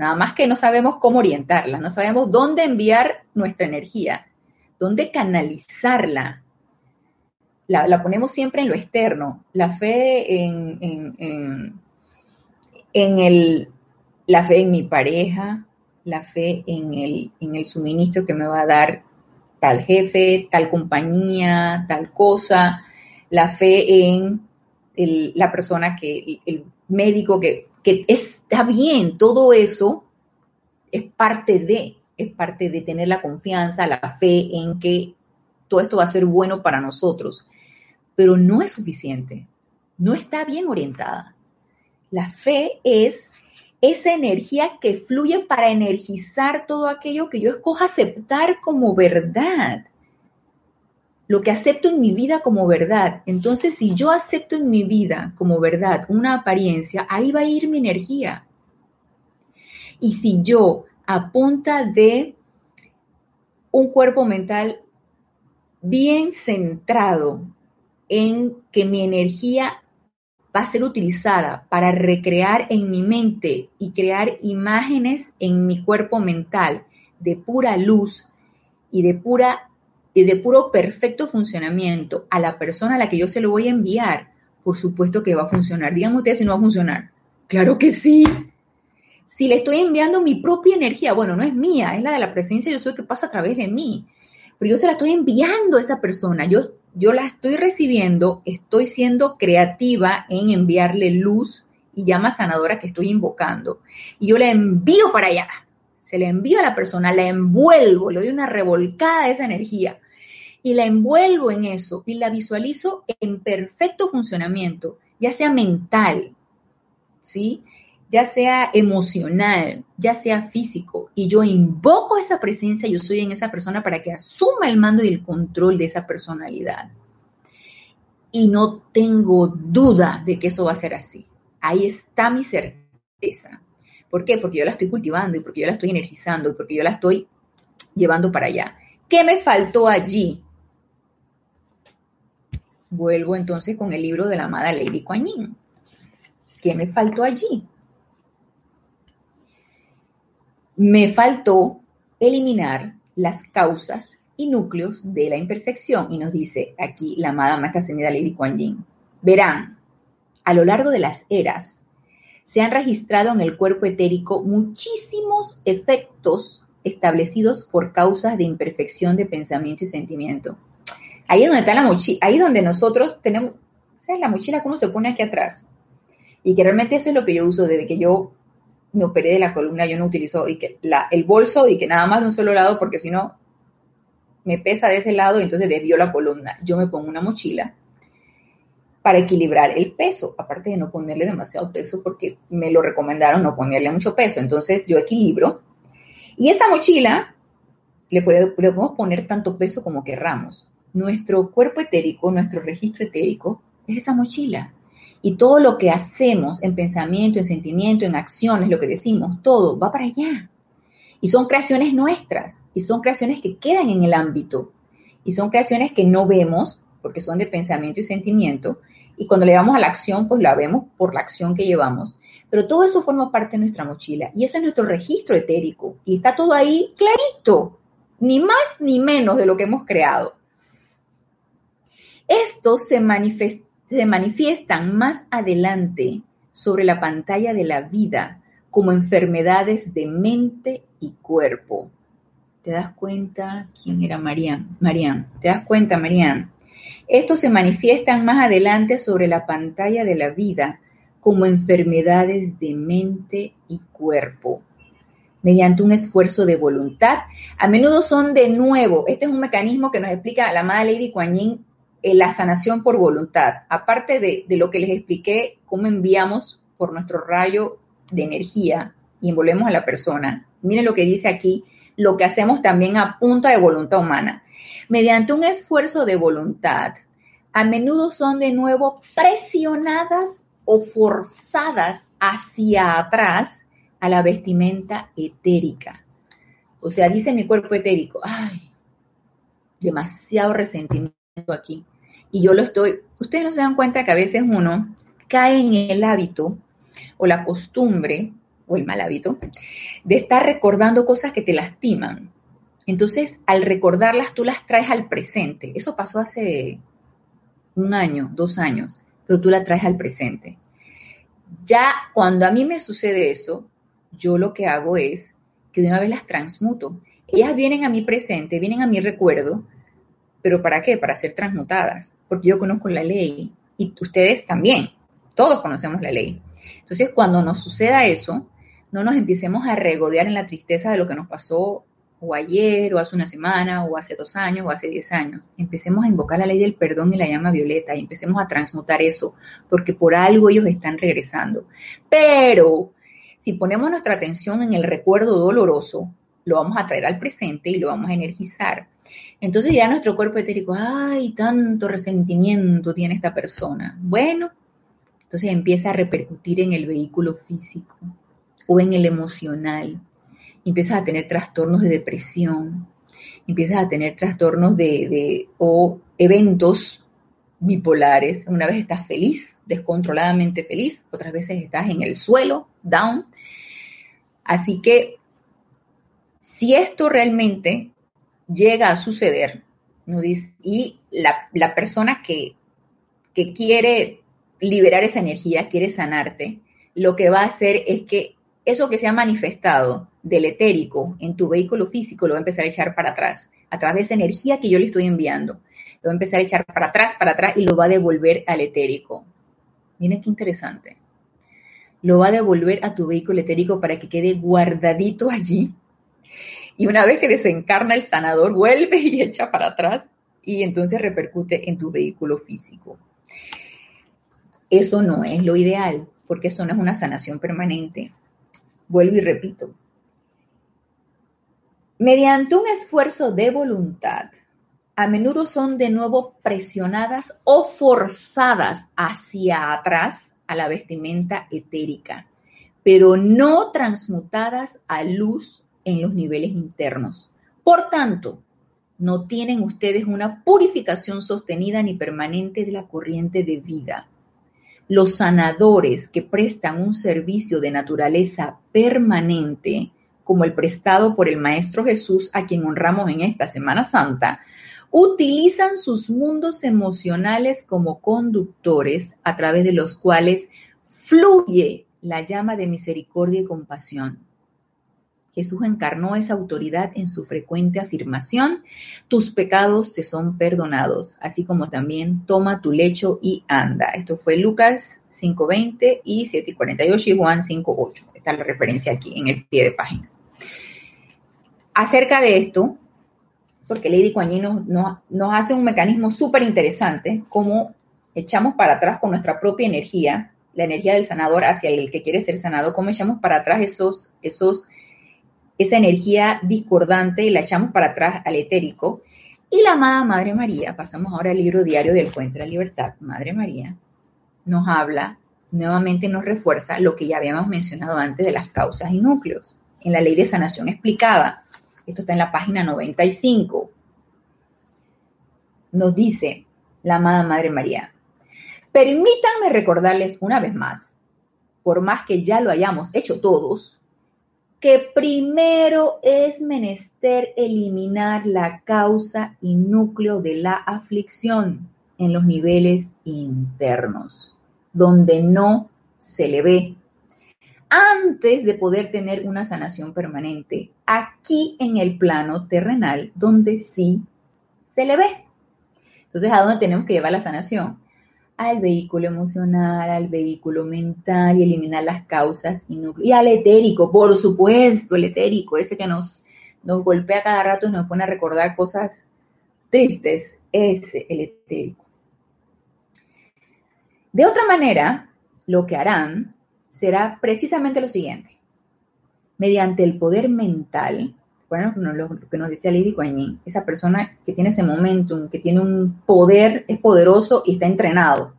Nada más que no sabemos cómo orientarla, no sabemos dónde enviar nuestra energía, dónde canalizarla. La, ponemos siempre en lo externo. La fe en, en, en el la fe en mi pareja, la fe en el, en el suministro que me va a dar tal jefe, tal compañía, tal cosa, la fe en la persona que, el, médico que, que está bien, todo eso es parte de, es parte de tener la confianza, la fe en que todo esto va a ser bueno para nosotros, pero no es suficiente, no está bien orientada. La fe es esa energía que fluye para energizar todo aquello que yo escoja aceptar como verdad. Lo que acepto en mi vida como verdad. Entonces, si yo acepto en mi vida como verdad una apariencia, ahí va a ir mi energía. Y si yo, a punta de un cuerpo mental bien centrado en que mi energía va a ser utilizada para recrear en mi mente y crear imágenes en mi cuerpo mental de pura luz y de pura y de puro perfecto funcionamiento a la persona a la que yo se lo voy a enviar, por supuesto que va a funcionar. Díganme ustedes si no va a funcionar. Claro que sí. Si le estoy enviando mi propia energía, bueno, no es mía, es la de la presencia, yo soy que pasa a través de mí, pero yo se la estoy enviando a esa persona. Yo yo la estoy recibiendo, estoy siendo creativa en enviarle luz y llama sanadora que estoy invocando. Y yo la envío para allá. Se la envío a la persona, la envuelvo, le doy una revolcada de esa energía y la envuelvo en eso y la visualizo en perfecto funcionamiento, ya sea mental, ¿sí? ya sea emocional, ya sea físico, y yo invoco esa presencia, yo soy en esa persona para que asuma el mando y el control de esa personalidad. Y no tengo duda de que eso va a ser así. Ahí está mi certeza. ¿Por qué? Porque yo la estoy cultivando y porque yo la estoy energizando y porque yo la estoy llevando para allá. ¿Qué me faltó allí? Vuelvo entonces con el libro de la amada Lady Kuan Yin. ¿Qué me faltó allí? me faltó eliminar las causas y núcleos de la imperfección. Y nos dice aquí la amada Maestra Lady Kuan Yin. Verán, a lo largo de las eras se han registrado en el cuerpo etérico muchísimos efectos establecidos por causas de imperfección de pensamiento y sentimiento. Ahí es donde está la mochila, ahí es donde nosotros tenemos, esa es la mochila que uno se pone aquí atrás. Y que realmente eso es lo que yo uso desde que yo me operé de la columna, yo no utilizo el bolso y que nada más de un solo lado, porque si no me pesa de ese lado y entonces desvío la columna. Yo me pongo una mochila para equilibrar el peso, aparte de no ponerle demasiado peso, porque me lo recomendaron no ponerle mucho peso. Entonces yo equilibro. Y esa mochila le, podemos poner tanto peso como querramos. Nuestro cuerpo etérico, nuestro registro etérico, es esa mochila. Y todo lo que hacemos en pensamiento, en sentimiento, en acciones, lo que decimos, todo va para allá. Y son creaciones nuestras, y son creaciones que quedan en el ámbito, y son creaciones que no vemos, porque son de pensamiento y sentimiento, y cuando le damos a la acción, pues la vemos por la acción que llevamos. Pero todo eso forma parte de nuestra mochila, y eso es nuestro registro etérico, y está todo ahí clarito, ni más ni menos de lo que hemos creado. Estos se, se manifiestan más adelante sobre la pantalla de la vida como enfermedades de mente y cuerpo. ¿Te das cuenta quién era Marian? Marian, ¿te das cuenta, Marian? Estos se manifiestan más adelante sobre la pantalla de la vida como enfermedades de mente y cuerpo mediante un esfuerzo de voluntad. A menudo son de nuevo, este es un mecanismo que nos explica la amada Lady Kuan Yin, eh, la sanación por voluntad. Aparte de, de, lo que les expliqué, cómo enviamos por nuestro rayo de energía y envolvemos a la persona. Miren lo que dice aquí, lo que hacemos también a punta de voluntad humana. Mediante un esfuerzo de voluntad, a menudo son de nuevo presionadas o forzadas hacia atrás a la vestimenta etérica. O sea, dice mi cuerpo etérico, ay, demasiado resentimiento aquí. Y yo lo estoy, ustedes no se dan cuenta que a veces uno cae en el hábito o la costumbre o el mal hábito de estar recordando cosas que te lastiman. Entonces, al recordarlas, tú las traes al presente. Eso pasó hace un año, dos años, pero tú la traes al presente. Ya cuando a mí me sucede eso, yo lo que hago es que de una vez las transmuto. Ellas vienen a mi presente, vienen a mi recuerdo, pero ¿para qué? Para ser transmutadas, porque yo conozco la ley y ustedes también, todos conocemos la ley. Entonces, cuando nos suceda eso, no nos empecemos a regodear en la tristeza de lo que nos pasó o ayer, o hace una semana, o hace dos años, o hace diez años. Empecemos a invocar la ley del perdón y la llama violeta y empecemos a transmutar eso, porque por algo ellos están regresando. Pero si ponemos nuestra atención en el recuerdo doloroso, lo vamos a traer al presente y lo vamos a energizar. Entonces ya nuestro cuerpo etérico, ay, tanto resentimiento tiene esta persona. Bueno, entonces empieza a repercutir en el vehículo físico o en el emocional. Empiezas a tener trastornos de depresión, empiezas a tener trastornos de, o eventos bipolares. Una vez estás feliz, descontroladamente feliz, otras veces estás en el suelo, down. Así que si esto realmente llega a suceder, y la, persona que, que quiere liberar esa energía, quiere sanarte, lo que va a hacer es que eso que se ha manifestado del etérico en tu vehículo físico lo va a empezar a echar para atrás, a través de esa energía que yo le estoy enviando. Lo va a empezar a echar para atrás, para atrás y lo va a devolver al etérico. Miren qué interesante. Lo va a devolver a tu vehículo etérico para que quede guardadito allí. Y una vez que desencarna el sanador, vuelve y echa para atrás y entonces repercute en tu vehículo físico. Eso no es lo ideal, porque eso no es una sanación permanente. Vuelvo y repito. Mediante un esfuerzo de voluntad, a menudo son de nuevo presionadas o forzadas hacia atrás a la vestimenta etérica, pero no transmutadas a luz en los niveles internos. Por tanto, no tienen ustedes una purificación sostenida ni permanente de la corriente de vida. Los sanadores que prestan un servicio de naturaleza permanente, como el prestado por el Maestro Jesús, a quien honramos en esta Semana Santa, utilizan sus mundos emocionales como conductores a través de los cuales fluye la llama de misericordia y compasión. Jesús encarnó esa autoridad en su frecuente afirmación, tus pecados te son perdonados, así como también toma tu lecho y anda. Esto fue Lucas 5.20 y 7.48 y Juan 5.8. Está la referencia aquí en el pie de página. Acerca de esto, porque Lady Kuan nos, hace un mecanismo súper interesante, como echamos para atrás con nuestra propia energía, la energía del sanador hacia el que quiere ser sanado, cómo echamos para atrás esos, esos esa energía discordante y la echamos para atrás al etérico. Y la amada Madre María, pasamos ahora al libro diario del Puente de la Libertad, Madre María, nos habla, nuevamente nos refuerza lo que ya habíamos mencionado antes de las causas y núcleos. En la ley de sanación explicada, esto está en la página 95, nos dice la amada Madre María, permítanme recordarles una vez más, por más que ya lo hayamos hecho todos, que primero es menester eliminar la causa y núcleo de la aflicción en los niveles internos, donde no se le ve, antes de poder tener una sanación permanente, aquí en el plano terrenal, donde sí se le ve. Entonces, ¿a dónde tenemos que llevar la sanación? Al vehículo emocional, al vehículo mental y eliminar las causas y núcleos. Y al etérico, por supuesto, el etérico, ese que nos, nos golpea cada rato y nos pone a recordar cosas tristes, ese, el etérico. De otra manera, lo que harán será precisamente lo siguiente. Mediante el poder mental, bueno, lo que nos decía Lady Guanyin, esa persona que tiene ese momentum, que tiene un poder, es poderoso y está entrenado.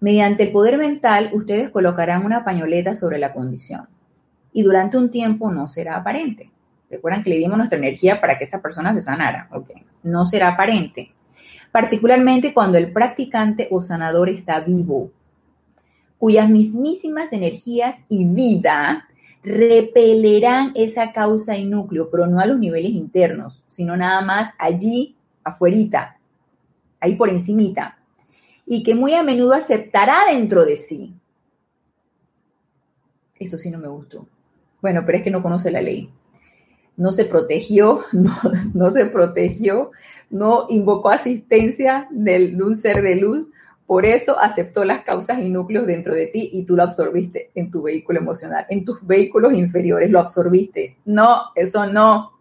Mediante el poder mental, ustedes colocarán una pañoleta sobre la condición y durante un tiempo no será aparente. Recuerdan que le dimos nuestra energía para que esa persona se sanara. Ok, no será aparente. Particularmente cuando el practicante o sanador está vivo, cuyas mismísimas energías y vida repelerán esa causa y núcleo, pero no a los niveles internos, sino nada más allí afuerita, ahí por encimita, y que muy a menudo aceptará dentro de sí. Eso sí no me gustó. Bueno, pero es que no conoce la ley. No se protegió, no, no se protegió, no invocó asistencia de un ser de luz, por eso aceptó las causas y núcleos dentro de ti y tú lo absorbiste en tu vehículo emocional, en tus vehículos inferiores, lo absorbiste. No, eso no.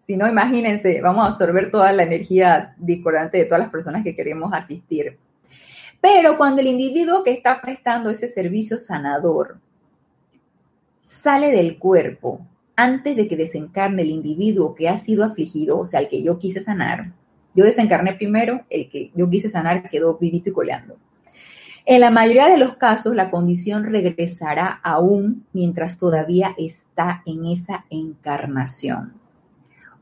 Si no, imagínense, vamos a absorber toda la energía discordante de todas las personas que queremos asistir. Pero cuando el individuo que está prestando ese servicio sanador sale del cuerpo antes de que desencarne el individuo que ha sido afligido, o sea, el que yo quise sanar, yo desencarné primero, el que yo quise sanar quedó vivito y coleando. En la mayoría de los casos, la condición regresará aún mientras todavía está en esa encarnación.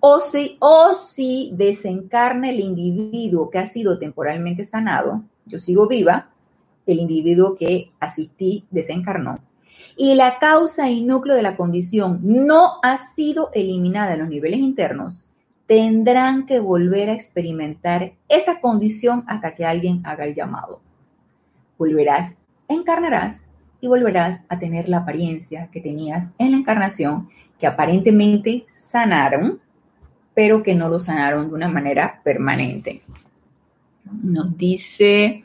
O si, o si desencarna el individuo que ha sido temporalmente sanado, yo sigo viva, el individuo que asistí desencarnó, y la causa y núcleo de la condición no ha sido eliminada en los niveles internos, tendrán que volver a experimentar esa condición hasta que alguien haga el llamado. Volverás, encarnarás y volverás a tener la apariencia que tenías en la encarnación, que aparentemente sanaron, pero que no lo sanaron de una manera permanente. Nos dice,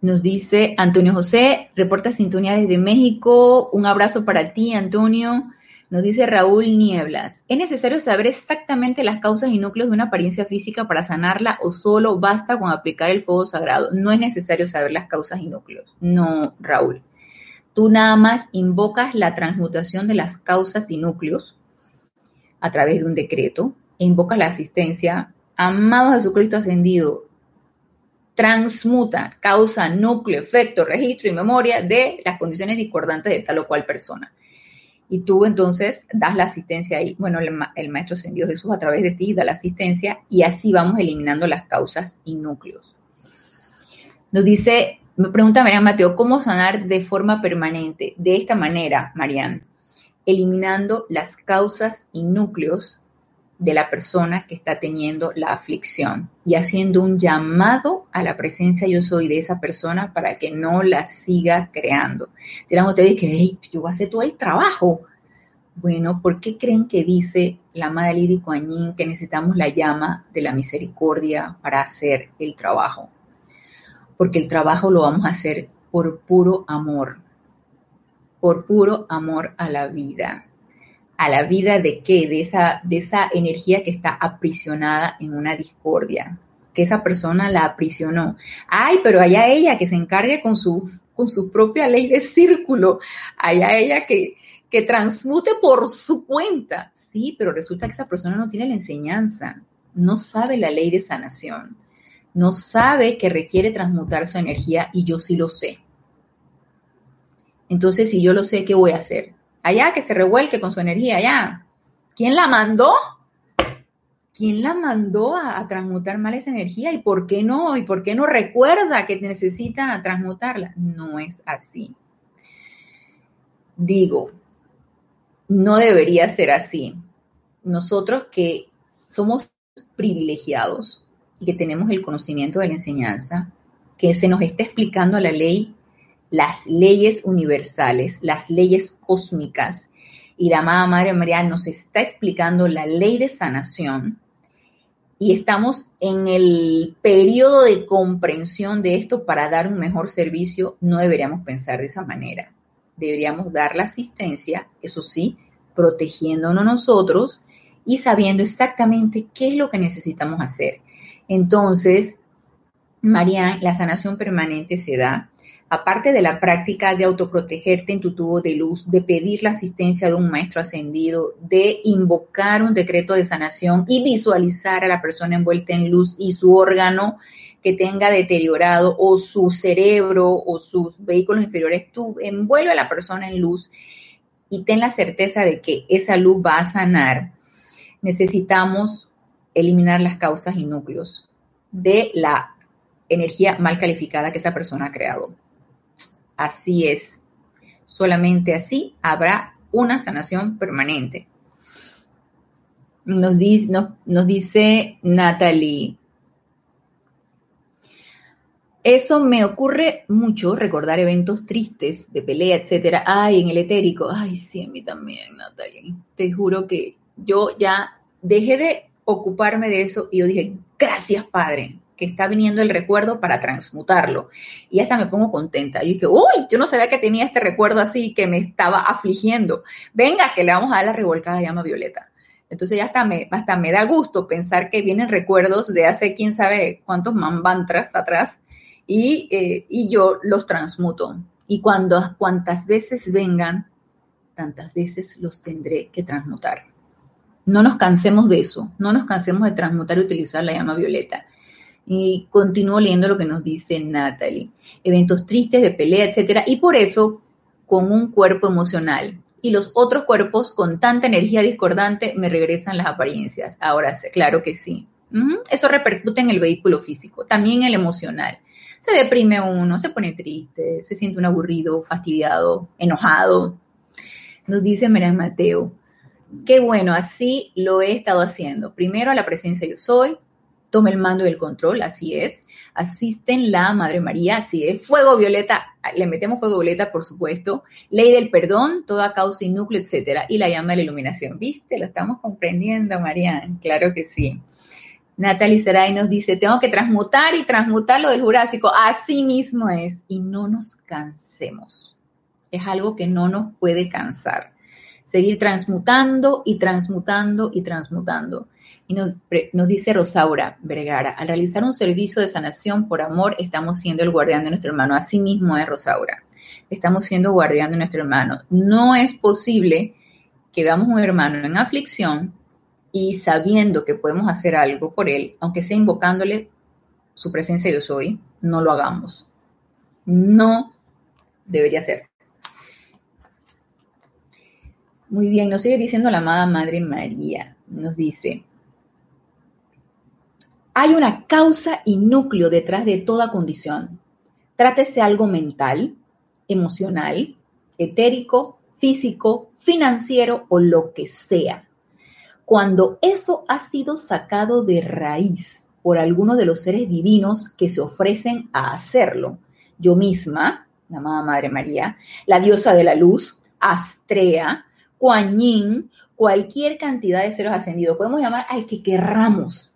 nos dice Antonio José, reporta sintonía desde México. Un abrazo para ti, Antonio. Nos dice Raúl Nieblas, ¿es necesario saber exactamente las causas y núcleos de una apariencia física para sanarla o solo basta con aplicar el fuego sagrado? No es necesario saber las causas y núcleos. No, Raúl. Tú nada más invocas la transmutación de las causas y núcleos a través de un decreto e invocas la asistencia. Amado Jesucristo ascendido, transmuta causa, núcleo, efecto, registro y memoria de las condiciones discordantes de tal o cual persona y tú entonces das la asistencia ahí, bueno, el, Maestro Ascendido Jesús a través de ti da la asistencia y así vamos eliminando las causas y núcleos. Nos dice, me pregunta Marian Mateo, ¿cómo sanar de forma permanente? De esta manera, Marian, eliminando las causas y núcleos de la persona que está teniendo la aflicción y haciendo un llamado a la presencia yo soy de esa persona para que no la siga creando. Dirán ustedes que hey, yo voy todo el trabajo. Bueno, ¿por qué creen que dice la Madre Lady Coañín que necesitamos la llama de la misericordia para hacer el trabajo? Porque el trabajo lo vamos a hacer por puro amor, por puro amor a la vida a la vida de qué, de esa, de esa energía que está aprisionada en una discordia, que esa persona la aprisionó. Ay, pero allá ella que se encargue con su, con propia ley de círculo, allá ella que, que transmute por su cuenta. Sí, pero resulta que esa persona no tiene la enseñanza, no sabe la ley de sanación, no sabe que requiere transmutar su energía y yo sí lo sé. Entonces, si yo lo sé, ¿qué voy a hacer? Allá, que se revuelque con su energía, allá. ¿Quién la mandó? ¿Quién la mandó a, transmutar mal esa energía? ¿Y por qué no? ¿Y por qué no recuerda que necesita transmutarla? No es así. Digo, no debería ser así. Nosotros que somos privilegiados y que tenemos el conocimiento de la enseñanza, que se nos está explicando la ley, las leyes universales, las leyes cósmicas, y la amada Madre María nos está explicando la ley de sanación, y estamos en el periodo de comprensión de esto para dar un mejor servicio, no deberíamos pensar de esa manera. Deberíamos dar la asistencia, eso sí, protegiéndonos nosotros y sabiendo exactamente qué es lo que necesitamos hacer. Entonces, María, la sanación permanente se da aparte de la práctica de autoprotegerte en tu tubo de luz, de pedir la asistencia de un maestro ascendido, de invocar un decreto de sanación y visualizar a la persona envuelta en luz y su órgano que tenga deteriorado o su cerebro o sus vehículos inferiores, tú envuelve a la persona en luz y ten la certeza de que esa luz va a sanar. Necesitamos eliminar las causas y núcleos de la energía mal calificada que esa persona ha creado. Así es. Solamente así habrá una sanación permanente. Nos dice, nos dice Natalie. Eso me ocurre mucho, recordar eventos tristes de pelea, etcétera. Ay, en el etérico. Ay, sí, a mí también, Natalie. Te juro que yo ya dejé de ocuparme de eso y yo dije, gracias, Padre que está viniendo el recuerdo para transmutarlo. Y hasta me pongo contenta. Y dije, uy, yo no sabía que tenía este recuerdo así que me estaba afligiendo. Venga, que le vamos a dar la revolcada llama violeta. Entonces ya hasta me, hasta me da gusto pensar que vienen recuerdos de hace quién sabe cuántos mambantras atrás y, eh, y yo los transmuto. Y cuando, cuantas veces vengan, tantas veces los tendré que transmutar. No nos cansemos de eso, no nos cansemos de transmutar y utilizar la llama violeta. Y continúo leyendo lo que nos dice Natalie. Eventos tristes, de pelea, etcétera. Y por eso, con un cuerpo emocional y los otros cuerpos con tanta energía discordante, me regresan las apariencias. Ahora, claro que sí. Eso repercute en el vehículo físico, también en el emocional. Se deprime uno, se pone triste, se siente un aburrido, fastidiado, enojado. Nos dice María Mateo, qué bueno, así lo he estado haciendo. Primero a la presencia yo soy, tome el mando y el control, así es. Asisten la Madre María, así es. Fuego violeta, le metemos fuego violeta, por supuesto. Ley del perdón, toda causa y núcleo, etcétera. Y la llama de la iluminación. ¿Viste? Lo estamos comprendiendo, María. Claro que sí. Natalie Saray nos dice, tengo que transmutar y transmutar lo del Jurásico. Así mismo es. Y no nos cansemos. Es algo que no nos puede cansar. Seguir transmutando y transmutando y transmutando. Y nos, dice Rosaura Vergara, al realizar un servicio de sanación por amor, estamos siendo el guardián de nuestro hermano. Así mismo es Rosaura. Estamos siendo guardián de nuestro hermano. No es posible que veamos un hermano en aflicción y sabiendo que podemos hacer algo por él, aunque sea invocándole su presencia yo soy, no lo hagamos. No debería ser. Muy bien, nos sigue diciendo la amada Madre María. Nos dice, hay una causa y núcleo detrás de toda condición. Trátese algo mental, emocional, etérico, físico, financiero o lo que sea. Cuando eso ha sido sacado de raíz por alguno de los seres divinos que se ofrecen a hacerlo, yo misma, la amada Madre María, la diosa de la luz, Astrea, Kuan cualquier cantidad de seres ascendidos, podemos llamar al que querramos,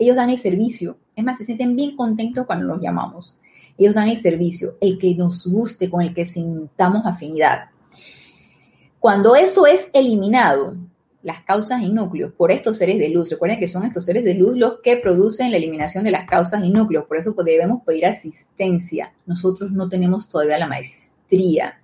ellos dan el servicio. Es más, se sienten bien contentos cuando los llamamos. Ellos dan el servicio, el que nos guste, con el que sintamos afinidad. Cuando eso es eliminado, las causas y núcleos por estos seres de luz, recuerden que son estos seres de luz los que producen la eliminación de las causas y núcleos, por eso debemos pedir asistencia. Nosotros no tenemos todavía la maestría.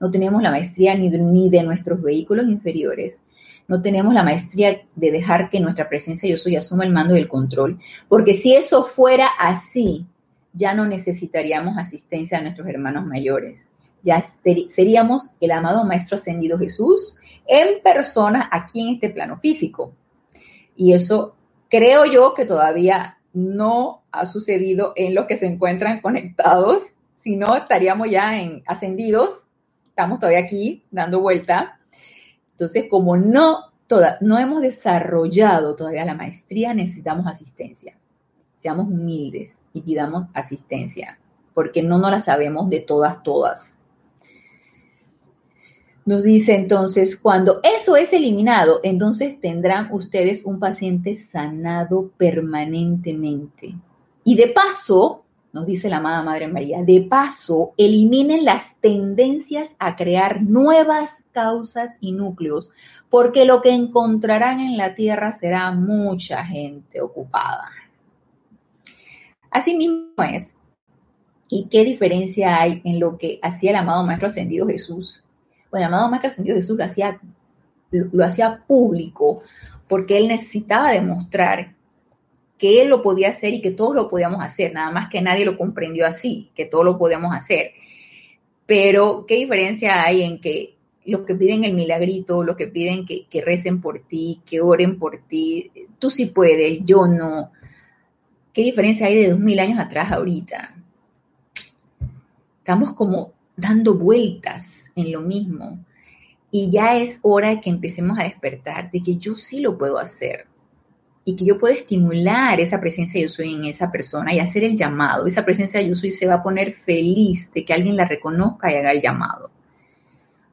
No tenemos la maestría ni de, ni de nuestros vehículos inferiores, no tenemos la maestría de dejar que nuestra presencia yo soy asuma el mando y el control, porque si eso fuera así, ya no necesitaríamos asistencia de nuestros hermanos mayores. Ya seríamos el amado Maestro Ascendido Jesús en persona aquí en este plano físico. Y eso creo yo que todavía no ha sucedido en los que se encuentran conectados, si no estaríamos ya en ascendidos, estamos todavía aquí dando vuelta. Entonces, como no, toda, no hemos desarrollado todavía la maestría, necesitamos asistencia. Seamos humildes y pidamos asistencia, porque no nos la sabemos de todas, todas. Nos dice entonces, cuando eso es eliminado, entonces tendrán ustedes un paciente sanado permanentemente. Y de paso, nos dice la amada Madre María, de paso, eliminen las tendencias a crear nuevas causas y núcleos, porque lo que encontrarán en la Tierra será mucha gente ocupada. Así mismo es. ¿Y qué diferencia hay en lo que hacía el amado Maestro Ascendido Jesús el amado Maestro Ascendido Jesús lo hacía, lo hacía público porque él necesitaba demostrar que él lo podía hacer y que todos lo podíamos hacer, nada más que nadie lo comprendió así, que todos lo podíamos hacer. Pero, ¿qué diferencia hay en que los que piden el milagrito, los que piden que, que recen por ti, que oren por ti, tú sí puedes, yo no? ¿Qué diferencia hay de dos mil años atrás ahorita? Estamos como dando vueltas en lo mismo. Y ya es hora de que empecemos a despertar de que yo sí lo puedo hacer y que yo puedo estimular esa presencia yo soy en esa persona y hacer el llamado. Esa presencia yo soy se va a poner feliz de que alguien la reconozca y haga el llamado.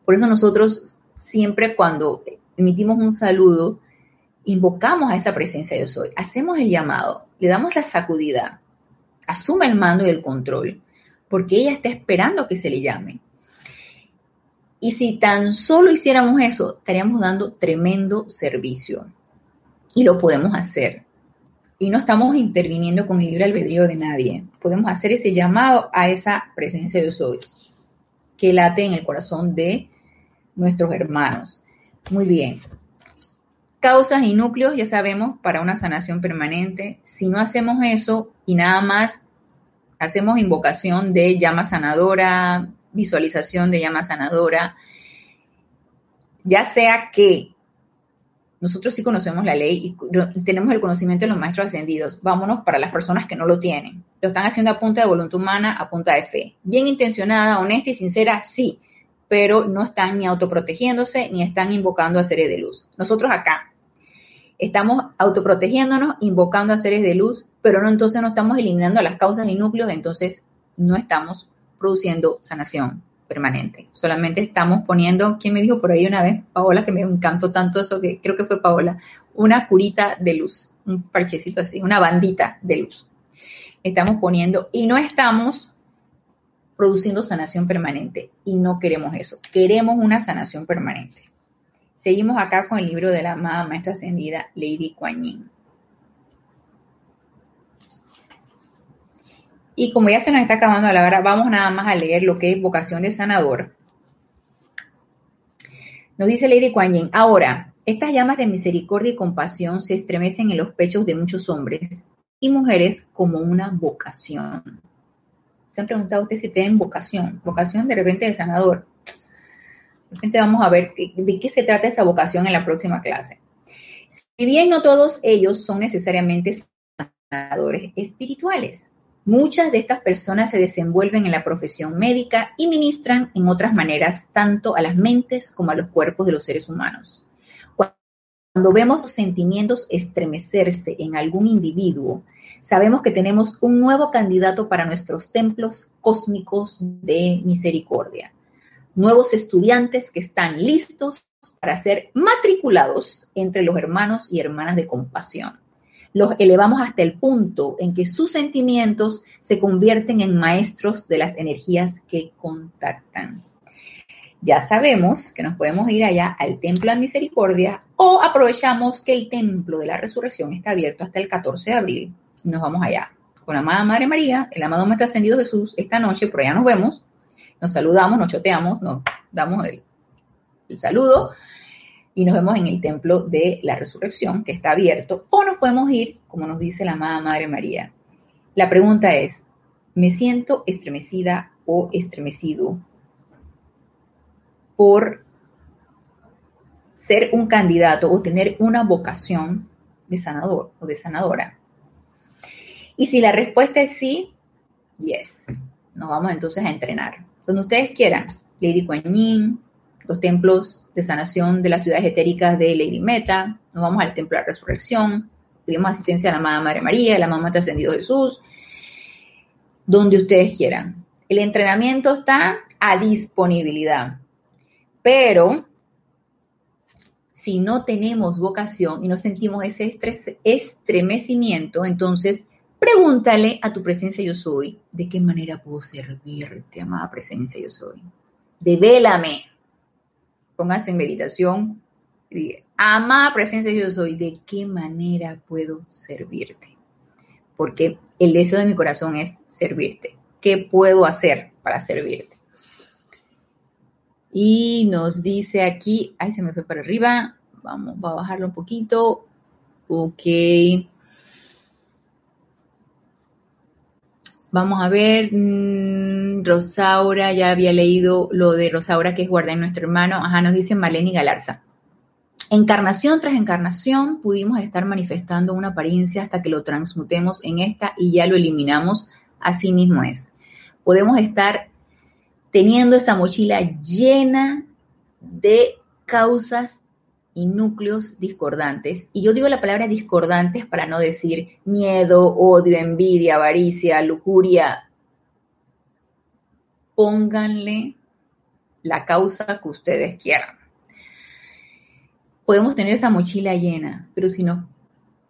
Por eso nosotros siempre cuando emitimos un saludo, invocamos a esa presencia yo soy, hacemos el llamado, le damos la sacudida, asuma el mando y el control, porque ella está esperando que se le llame. Y si tan solo hiciéramos eso, estaríamos dando tremendo servicio. Y lo podemos hacer. Y no estamos interviniendo con el libre albedrío de nadie. Podemos hacer ese llamado a esa presencia de soy que late en el corazón de nuestros hermanos. Muy bien. Causas y núcleos, ya sabemos, para una sanación permanente. Si no hacemos eso y nada más hacemos invocación de llama sanadora, visualización de llama sanadora, ya sea que nosotros sí conocemos la ley y tenemos el conocimiento de los maestros ascendidos. Vámonos para las personas que no lo tienen. Lo están haciendo a punta de voluntad humana, a punta de fe. Bien intencionada, honesta y sincera, sí, pero no están ni autoprotegiéndose ni están invocando a seres de luz. Nosotros acá estamos autoprotegiéndonos, invocando a seres de luz, pero no entonces no estamos eliminando las causas y núcleos, entonces no estamos produciendo sanación permanente. Solamente estamos poniendo, ¿quién me dijo por ahí una vez? Paola, que me encantó tanto eso, que creo que fue Paola, una curita de luz, un parchecito así, una bandita de luz. Estamos poniendo y no estamos produciendo sanación permanente y no queremos eso. Queremos una sanación permanente. Seguimos acá con el libro de la amada maestra ascendida Lady Kuan Yin. Y como ya se nos está acabando la hora, vamos nada más a leer lo que es vocación de sanador. Nos dice Lady Kuan Yin, ahora, estas llamas de misericordia y compasión se estremecen en los pechos de muchos hombres y mujeres como una vocación. Se han preguntado ustedes si tienen vocación, vocación de repente de sanador. De repente vamos a ver de qué se trata esa vocación en la próxima clase. Si bien no todos ellos son necesariamente sanadores espirituales, Muchas de estas personas se desenvuelven en la profesión médica y ministran en otras maneras tanto a las mentes como a los cuerpos de los seres humanos. Cuando vemos sentimientos estremecerse en algún individuo, sabemos que tenemos un nuevo candidato para nuestros templos cósmicos de misericordia. Nuevos estudiantes que están listos para ser matriculados entre los hermanos y hermanas de compasión los elevamos hasta el punto en que sus sentimientos se convierten en maestros de las energías que contactan. Ya sabemos que nos podemos ir allá al Templo de Misericordia o aprovechamos que el Templo de la Resurrección está abierto hasta el 14 de abril. Nos vamos allá. Con la amada Madre María, el amado Maestro Ascendido Jesús, esta noche, por allá nos vemos, nos saludamos, nos choteamos, nos damos el saludo y nos vemos en el templo de la resurrección que está abierto o nos podemos ir, como nos dice la amada Madre María. La pregunta es, ¿me siento estremecida o estremecido por ser un candidato o tener una vocación de sanador o de sanadora? Y si la respuesta es sí, yes, nos vamos entonces a entrenar. Donde ustedes quieran, Lady Kuan los templos de sanación de las ciudades etéricas de Lady Meta, nos vamos al templo de la resurrección, pedimos asistencia a la Amada Madre María, a la Mamá Ascendido Jesús, donde ustedes quieran. El entrenamiento está a disponibilidad, pero si no tenemos vocación y no sentimos ese estremecimiento, entonces pregúntale a tu presencia yo soy, ¿de qué manera puedo servirte, amada presencia yo soy? Devélame. Póngase en meditación y diga, amada presencia yo soy, ¿de qué manera puedo servirte? Porque el deseo de mi corazón es servirte. ¿Qué puedo hacer para servirte? Y nos dice aquí, ay, se me fue para arriba, vamos, va a bajarlo un poquito. Ok. Vamos a ver, mm, Rosaura, ya había leído lo de Rosaura que es guardar nuestro hermano. Ajá, nos dice Maleni Galarza. Encarnación tras encarnación pudimos estar manifestando una apariencia hasta que lo transmutemos en esta y ya lo eliminamos. Así mismo es. Podemos estar teniendo esa mochila llena de causas núcleos discordantes. Y yo digo la palabra discordantes para no decir miedo, odio, envidia, avaricia, lujuria. Pónganle la causa que ustedes quieran. Podemos tener esa mochila llena, pero si no,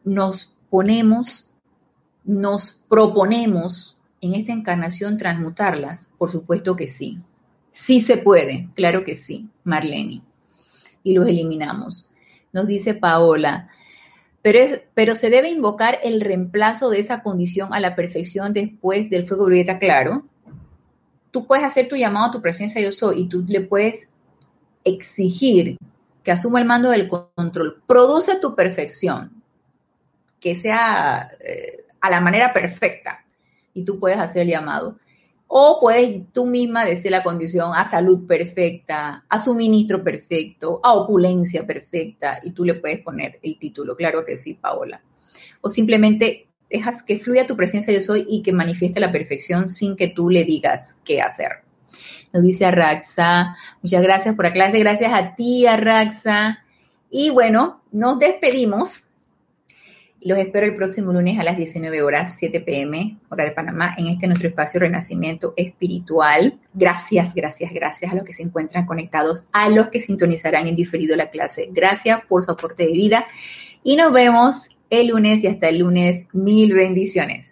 nos ponemos, nos proponemos en esta encarnación transmutarlas? Por supuesto que sí. Sí se puede, claro que sí, Marlene. Y los eliminamos. Nos dice Paola, pero, es, pero se debe invocar el reemplazo de esa condición a la perfección después del fuego violeta claro. Tú puedes hacer tu llamado a tu presencia yo soy y tú le puedes exigir que asuma el mando del control. Produce tu perfección, que sea eh, a la manera perfecta y tú puedes hacer el llamado. O puedes tú misma decir la condición a salud perfecta, a suministro perfecto, a opulencia perfecta, y tú le puedes poner el título. Claro que sí, Paola. O simplemente dejas que fluya tu presencia yo soy y que manifieste la perfección sin que tú le digas qué hacer. Nos dice Arraxa, muchas gracias por la clase, gracias a ti, Arraxa. Y bueno, nos despedimos los espero el próximo lunes a las 19 horas, 7 pm, hora de Panamá, en este nuestro espacio Renacimiento Espiritual. Gracias, gracias, gracias a los que se encuentran conectados, a los que sintonizarán en diferido la clase. Gracias por su aporte de vida y nos vemos el lunes y hasta el lunes. Mil bendiciones.